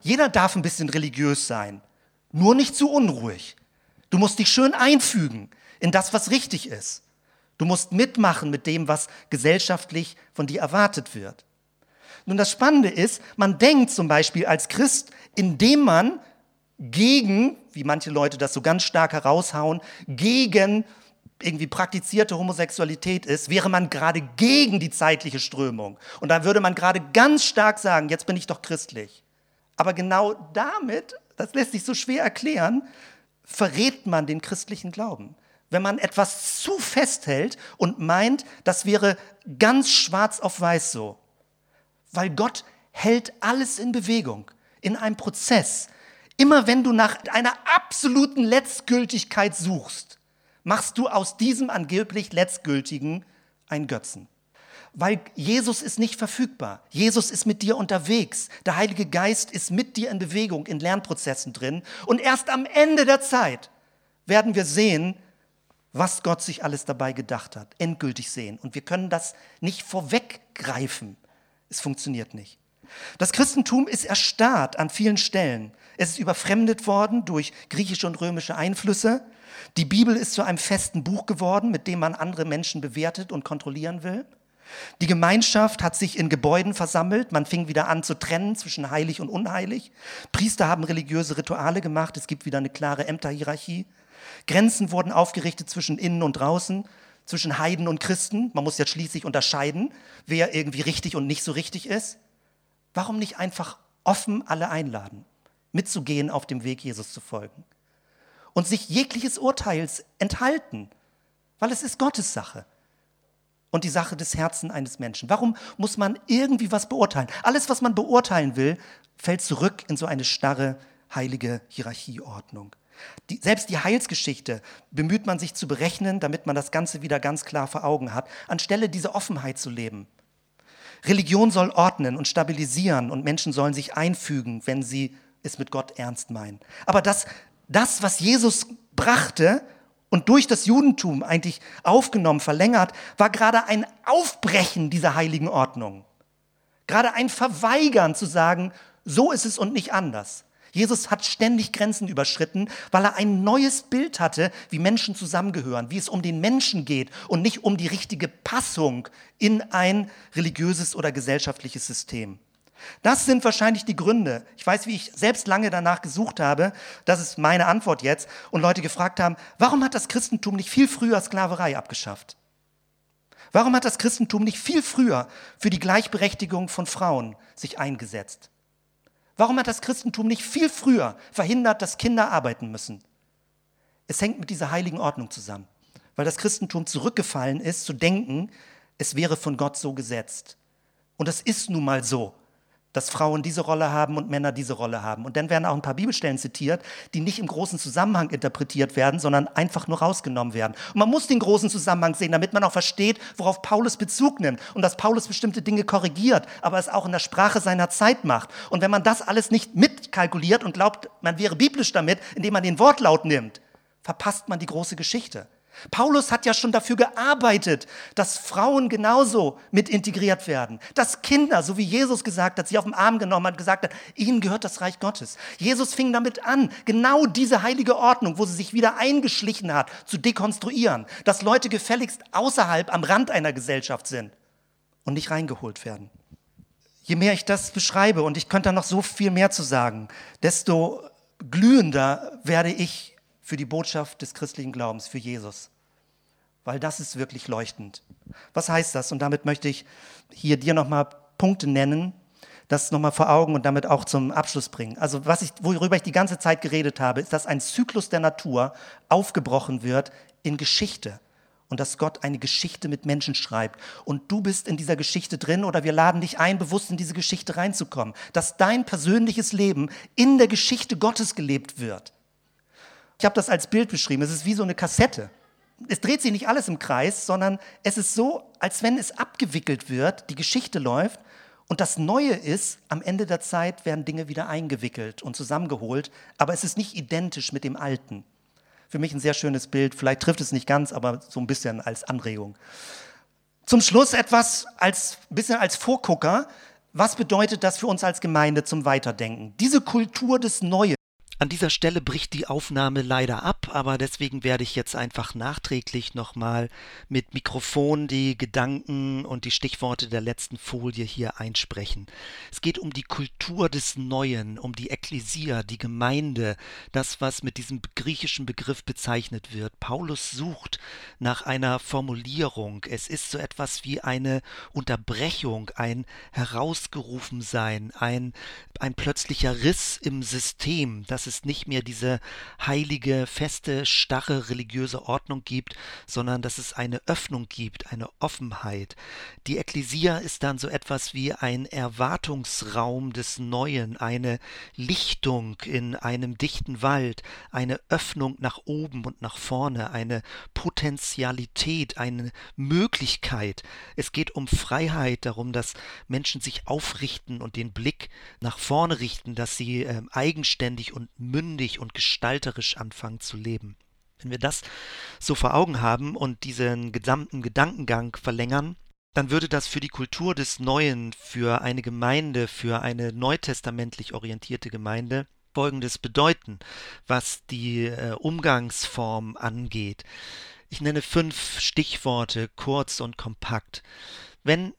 Jeder darf ein bisschen religiös sein, nur nicht zu unruhig. Du musst dich schön einfügen in das, was richtig ist. Du musst mitmachen mit dem, was gesellschaftlich von dir erwartet wird. Nun, das Spannende ist, man denkt zum Beispiel als Christ, indem man gegen, wie manche Leute das so ganz stark heraushauen, gegen irgendwie praktizierte Homosexualität ist, wäre man gerade gegen die zeitliche Strömung. Und da würde man gerade ganz stark sagen, jetzt bin ich doch christlich. Aber genau damit, das lässt sich so schwer erklären, verrät man den christlichen Glauben. Wenn man etwas zu festhält und meint, das wäre ganz schwarz auf weiß so. Weil Gott hält alles in Bewegung, in einem Prozess. Immer wenn du nach einer absoluten Letztgültigkeit suchst, machst du aus diesem angeblich letztgültigen ein Götzen. Weil Jesus ist nicht verfügbar. Jesus ist mit dir unterwegs. Der Heilige Geist ist mit dir in Bewegung, in Lernprozessen drin. Und erst am Ende der Zeit werden wir sehen, was Gott sich alles dabei gedacht hat. Endgültig sehen. Und wir können das nicht vorweggreifen. Es funktioniert nicht. Das Christentum ist erstarrt an vielen Stellen. Es ist überfremdet worden durch griechische und römische Einflüsse. Die Bibel ist zu einem festen Buch geworden, mit dem man andere Menschen bewertet und kontrollieren will. Die Gemeinschaft hat sich in Gebäuden versammelt. Man fing wieder an zu trennen zwischen heilig und unheilig. Priester haben religiöse Rituale gemacht. Es gibt wieder eine klare Ämterhierarchie. Grenzen wurden aufgerichtet zwischen innen und draußen, zwischen Heiden und Christen. Man muss jetzt schließlich unterscheiden, wer irgendwie richtig und nicht so richtig ist. Warum nicht einfach offen alle einladen, mitzugehen auf dem Weg, Jesus zu folgen? Und sich jegliches Urteils enthalten, weil es ist Gottes Sache und die Sache des Herzens eines Menschen. Warum muss man irgendwie was beurteilen? Alles, was man beurteilen will, fällt zurück in so eine starre, heilige Hierarchieordnung. Die, selbst die Heilsgeschichte bemüht man sich zu berechnen, damit man das Ganze wieder ganz klar vor Augen hat, anstelle diese Offenheit zu leben. Religion soll ordnen und stabilisieren und Menschen sollen sich einfügen, wenn sie es mit Gott ernst meinen. Aber das, das was Jesus brachte und durch das Judentum eigentlich aufgenommen, verlängert, war gerade ein Aufbrechen dieser heiligen Ordnung. Gerade ein Verweigern zu sagen, so ist es und nicht anders. Jesus hat ständig Grenzen überschritten, weil er ein neues Bild hatte, wie Menschen zusammengehören, wie es um den Menschen geht und nicht um die richtige Passung in ein religiöses oder gesellschaftliches System. Das sind wahrscheinlich die Gründe. Ich weiß, wie ich selbst lange danach gesucht habe. Das ist meine Antwort jetzt. Und Leute gefragt haben, warum hat das Christentum nicht viel früher Sklaverei abgeschafft? Warum hat das Christentum nicht viel früher für die Gleichberechtigung von Frauen sich eingesetzt? Warum hat das Christentum nicht viel früher verhindert, dass Kinder arbeiten müssen? Es hängt mit dieser heiligen Ordnung zusammen, weil das Christentum zurückgefallen ist, zu denken, es wäre von Gott so gesetzt. Und das ist nun mal so dass Frauen diese Rolle haben und Männer diese Rolle haben. Und dann werden auch ein paar Bibelstellen zitiert, die nicht im großen Zusammenhang interpretiert werden, sondern einfach nur rausgenommen werden. Und man muss den großen Zusammenhang sehen, damit man auch versteht, worauf Paulus Bezug nimmt und dass Paulus bestimmte Dinge korrigiert, aber es auch in der Sprache seiner Zeit macht. Und wenn man das alles nicht mitkalkuliert und glaubt, man wäre biblisch damit, indem man den Wortlaut nimmt, verpasst man die große Geschichte. Paulus hat ja schon dafür gearbeitet, dass Frauen genauso mit integriert werden, dass Kinder, so wie Jesus gesagt hat, sie auf den Arm genommen hat, gesagt hat, ihnen gehört das Reich Gottes. Jesus fing damit an, genau diese heilige Ordnung, wo sie sich wieder eingeschlichen hat, zu dekonstruieren, dass Leute gefälligst außerhalb am Rand einer Gesellschaft sind und nicht reingeholt werden. Je mehr ich das beschreibe, und ich könnte da noch so viel mehr zu sagen, desto glühender werde ich für die Botschaft des christlichen Glaubens, für Jesus. Weil das ist wirklich leuchtend. Was heißt das? Und damit möchte ich hier dir nochmal Punkte nennen, das nochmal vor Augen und damit auch zum Abschluss bringen. Also was ich, worüber ich die ganze Zeit geredet habe, ist, dass ein Zyklus der Natur aufgebrochen wird in Geschichte und dass Gott eine Geschichte mit Menschen schreibt. Und du bist in dieser Geschichte drin oder wir laden dich ein, bewusst in diese Geschichte reinzukommen. Dass dein persönliches Leben in der Geschichte Gottes gelebt wird. Ich habe das als Bild beschrieben. Es ist wie so eine Kassette. Es dreht sich nicht alles im Kreis, sondern es ist so, als wenn es abgewickelt wird, die Geschichte läuft und das Neue ist, am Ende der Zeit werden Dinge wieder eingewickelt und zusammengeholt, aber es ist nicht identisch mit dem Alten. Für mich ein sehr schönes Bild, vielleicht trifft es nicht ganz, aber so ein bisschen als Anregung. Zum Schluss etwas als bisschen als Vorgucker. Was bedeutet das für uns als Gemeinde zum Weiterdenken? Diese Kultur des Neuen an dieser Stelle bricht die Aufnahme leider ab, aber deswegen werde ich jetzt einfach nachträglich nochmal mit Mikrofon die Gedanken und die Stichworte der letzten Folie hier einsprechen. Es geht um die Kultur des Neuen, um die Ekklesia, die Gemeinde, das, was mit diesem griechischen Begriff bezeichnet wird. Paulus sucht nach einer Formulierung. Es ist so etwas wie eine Unterbrechung, ein Herausgerufensein, ein, ein plötzlicher Riss im System, das dass es nicht mehr diese heilige, feste, starre religiöse Ordnung gibt, sondern dass es eine Öffnung gibt, eine Offenheit. Die Ekklesia ist dann so etwas wie ein Erwartungsraum des Neuen, eine Lichtung in einem dichten Wald, eine Öffnung nach oben und nach vorne, eine Potentialität, eine Möglichkeit. Es geht um Freiheit, darum, dass Menschen sich aufrichten und den Blick nach vorne richten, dass sie äh, eigenständig und mündig und gestalterisch anfangen zu leben. Wenn wir das so vor Augen haben und diesen gesamten Gedankengang verlängern, dann würde das für die Kultur des Neuen, für eine Gemeinde, für eine neutestamentlich orientierte Gemeinde Folgendes bedeuten, was die äh, Umgangsform angeht. Ich nenne fünf Stichworte kurz und kompakt. Wenn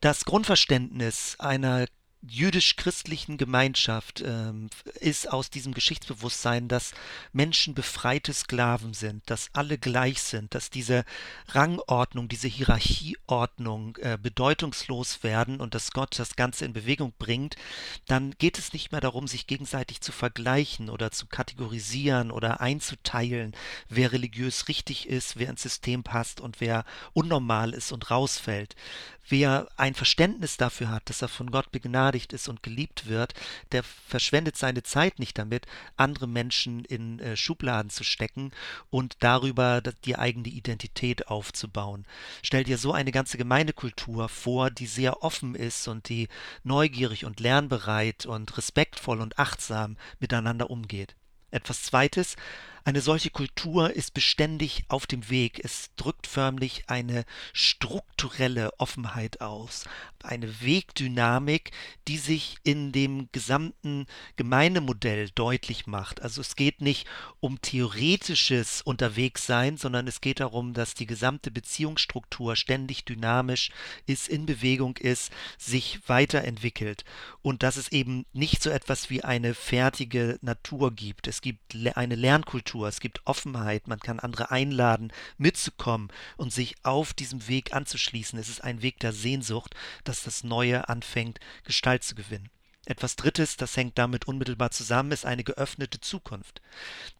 das Grundverständnis einer jüdisch-christlichen Gemeinschaft ähm, ist aus diesem Geschichtsbewusstsein, dass Menschen befreite Sklaven sind, dass alle gleich sind, dass diese Rangordnung, diese Hierarchieordnung äh, bedeutungslos werden und dass Gott das Ganze in Bewegung bringt, dann geht es nicht mehr darum, sich gegenseitig zu vergleichen oder zu kategorisieren oder einzuteilen, wer religiös richtig ist, wer ins System passt und wer unnormal ist und rausfällt. Wer ein Verständnis dafür hat, dass er von Gott begnadigt ist und geliebt wird, der verschwendet seine Zeit nicht damit, andere Menschen in äh, Schubladen zu stecken und darüber die eigene Identität aufzubauen. Stell dir so eine ganze Gemeindekultur vor, die sehr offen ist und die neugierig und lernbereit und respektvoll und achtsam miteinander umgeht. Etwas Zweites, eine solche Kultur ist beständig auf dem Weg. Es drückt förmlich eine strukturelle Offenheit aus, eine Wegdynamik, die sich in dem gesamten Gemeindemodell deutlich macht. Also es geht nicht um theoretisches Unterwegssein, sondern es geht darum, dass die gesamte Beziehungsstruktur ständig dynamisch ist, in Bewegung ist, sich weiterentwickelt und dass es eben nicht so etwas wie eine fertige Natur gibt. Es gibt eine Lernkultur Kultur, es gibt Offenheit, man kann andere einladen, mitzukommen und sich auf diesem Weg anzuschließen. Es ist ein Weg der Sehnsucht, dass das Neue anfängt, Gestalt zu gewinnen. Etwas Drittes, das hängt damit unmittelbar zusammen, ist eine geöffnete Zukunft.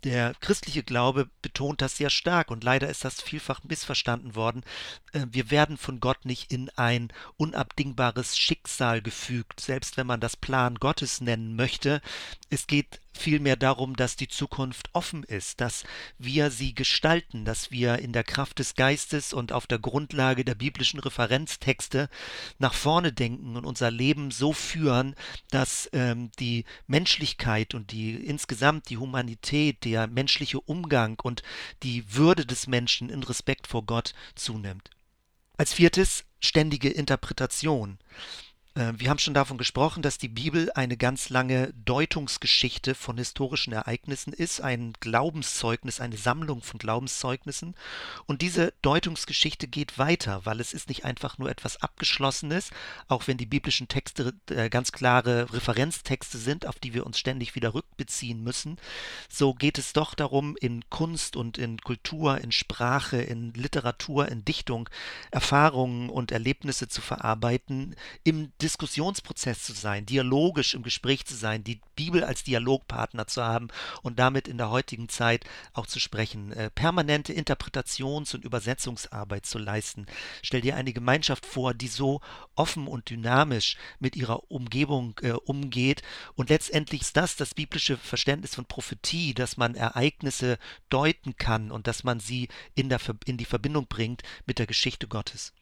Der christliche Glaube betont das sehr stark und leider ist das vielfach missverstanden worden. Äh, wir werden von Gott nicht in ein unabdingbares Schicksal gefügt, selbst wenn man das Plan Gottes nennen möchte. Es geht vielmehr darum, dass die Zukunft offen ist, dass wir sie gestalten, dass wir in der Kraft des Geistes und auf der Grundlage der biblischen Referenztexte nach vorne denken und unser Leben so führen, dass ähm, die Menschlichkeit und die insgesamt die Humanität, der menschliche Umgang und die Würde des Menschen in Respekt vor Gott zunimmt. Als viertes ständige Interpretation. Äh, wir haben schon davon gesprochen, dass die Bibel eine ganz lange Deutungsgeschichte von historischen Ereignissen ist, ein Glaubenszeugnis, eine Sammlung von Glaubenszeugnissen. Und diese Deutungsgeschichte geht weiter, weil es ist nicht einfach nur etwas Abgeschlossenes, auch wenn die biblischen Texte äh, ganz klare Referenztexte sind, auf die wir uns ständig wieder rückbeziehen müssen. So geht es doch darum, in Kunst und in Kultur, in Sprache, in Literatur, in Dichtung Erfahrungen und Erlebnisse zu verarbeiten, im Diskussionsprozess zu sein, dialogisch im Gespräch zu sein, die Bibel als Dialogpartner zu haben und damit in der heutigen Zeit auch zu sprechen, äh, permanente Interpretations- und Übersetzungsarbeit zu leisten. Stell dir eine Gemeinschaft vor, die so offen und dynamisch mit ihrer Umgebung äh, umgeht und letztendlich ist das das biblische Verständnis von Prophetie, dass man Ereignisse deuten kann und dass man sie in, der, in die Verbindung bringt mit der Geschichte Gottes.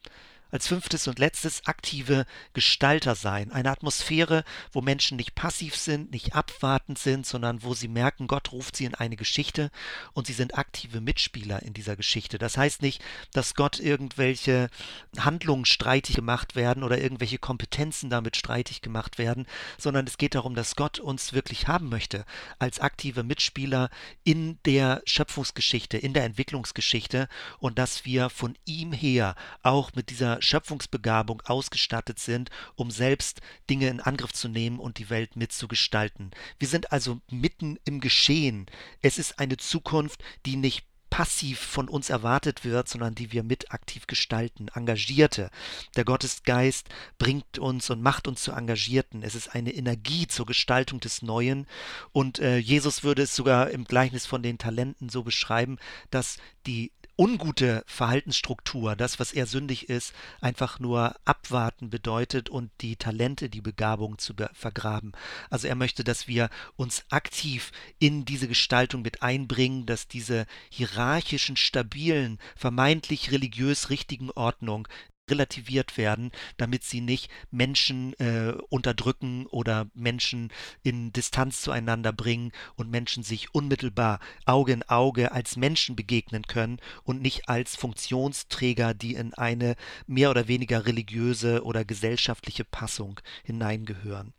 Als fünftes und letztes aktive Gestalter sein. Eine Atmosphäre, wo Menschen nicht passiv sind, nicht abwartend sind, sondern wo sie merken, Gott ruft sie in eine Geschichte und sie sind aktive Mitspieler in dieser Geschichte. Das heißt nicht, dass Gott irgendwelche Handlungen streitig gemacht werden oder irgendwelche Kompetenzen damit streitig gemacht werden, sondern es geht darum, dass Gott uns wirklich haben möchte als aktive Mitspieler in der Schöpfungsgeschichte, in der Entwicklungsgeschichte und dass wir von ihm her auch mit dieser Schöpfungsbegabung ausgestattet sind, um selbst Dinge in Angriff zu nehmen und die Welt mitzugestalten. Wir sind also mitten im Geschehen. Es ist eine Zukunft, die nicht passiv von uns erwartet wird, sondern die wir mit aktiv gestalten, Engagierte. Der Gottesgeist bringt uns und macht uns zu Engagierten. Es ist eine Energie zur Gestaltung des Neuen. Und äh, Jesus würde es sogar im Gleichnis von den Talenten so beschreiben, dass die ungute Verhaltensstruktur, das, was eher sündig ist, einfach nur abwarten bedeutet und die Talente, die Begabung zu vergraben. Also er möchte, dass wir uns aktiv in diese Gestaltung mit einbringen, dass diese hierarchischen, stabilen, vermeintlich religiös richtigen Ordnung relativiert werden, damit sie nicht Menschen äh, unterdrücken oder Menschen in Distanz zueinander bringen und Menschen sich unmittelbar Auge in Auge als Menschen begegnen können und nicht als Funktionsträger, die in eine mehr oder weniger religiöse oder gesellschaftliche Passung hineingehören.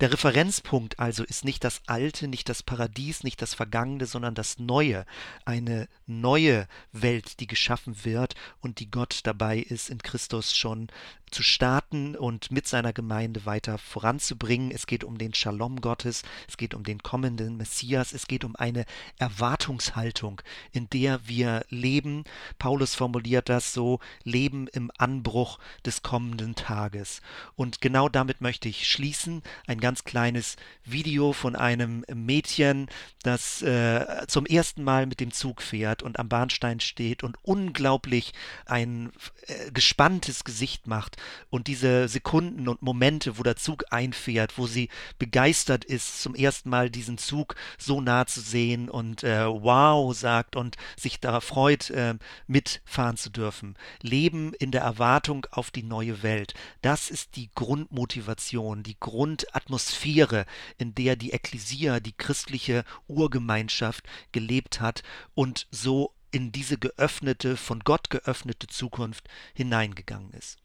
Der Referenzpunkt also ist nicht das Alte, nicht das Paradies, nicht das Vergangene, sondern das Neue, eine neue Welt, die geschaffen wird und die Gott dabei ist in Christus schon zu starten und mit seiner Gemeinde weiter voranzubringen. Es geht um den Shalom Gottes, es geht um den kommenden Messias, es geht um eine Erwartungshaltung, in der wir leben. Paulus formuliert das so, leben im Anbruch des kommenden Tages. Und genau damit möchte ich schließen. Ein ganz kleines Video von einem Mädchen, das äh, zum ersten Mal mit dem Zug fährt und am Bahnstein steht und unglaublich ein äh, gespanntes Gesicht macht und diese Sekunden und Momente, wo der Zug einfährt, wo sie begeistert ist, zum ersten Mal diesen Zug so nah zu sehen und äh, wow sagt und sich da freut, äh, mitfahren zu dürfen. Leben in der Erwartung auf die neue Welt. Das ist die Grundmotivation, die Grundatmosphäre, in der die Ekklesia, die christliche Urgemeinschaft gelebt hat und so in diese geöffnete, von Gott geöffnete Zukunft hineingegangen ist.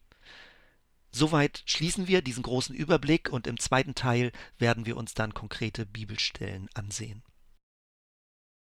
Soweit schließen wir diesen großen Überblick und im zweiten Teil werden wir uns dann konkrete Bibelstellen ansehen.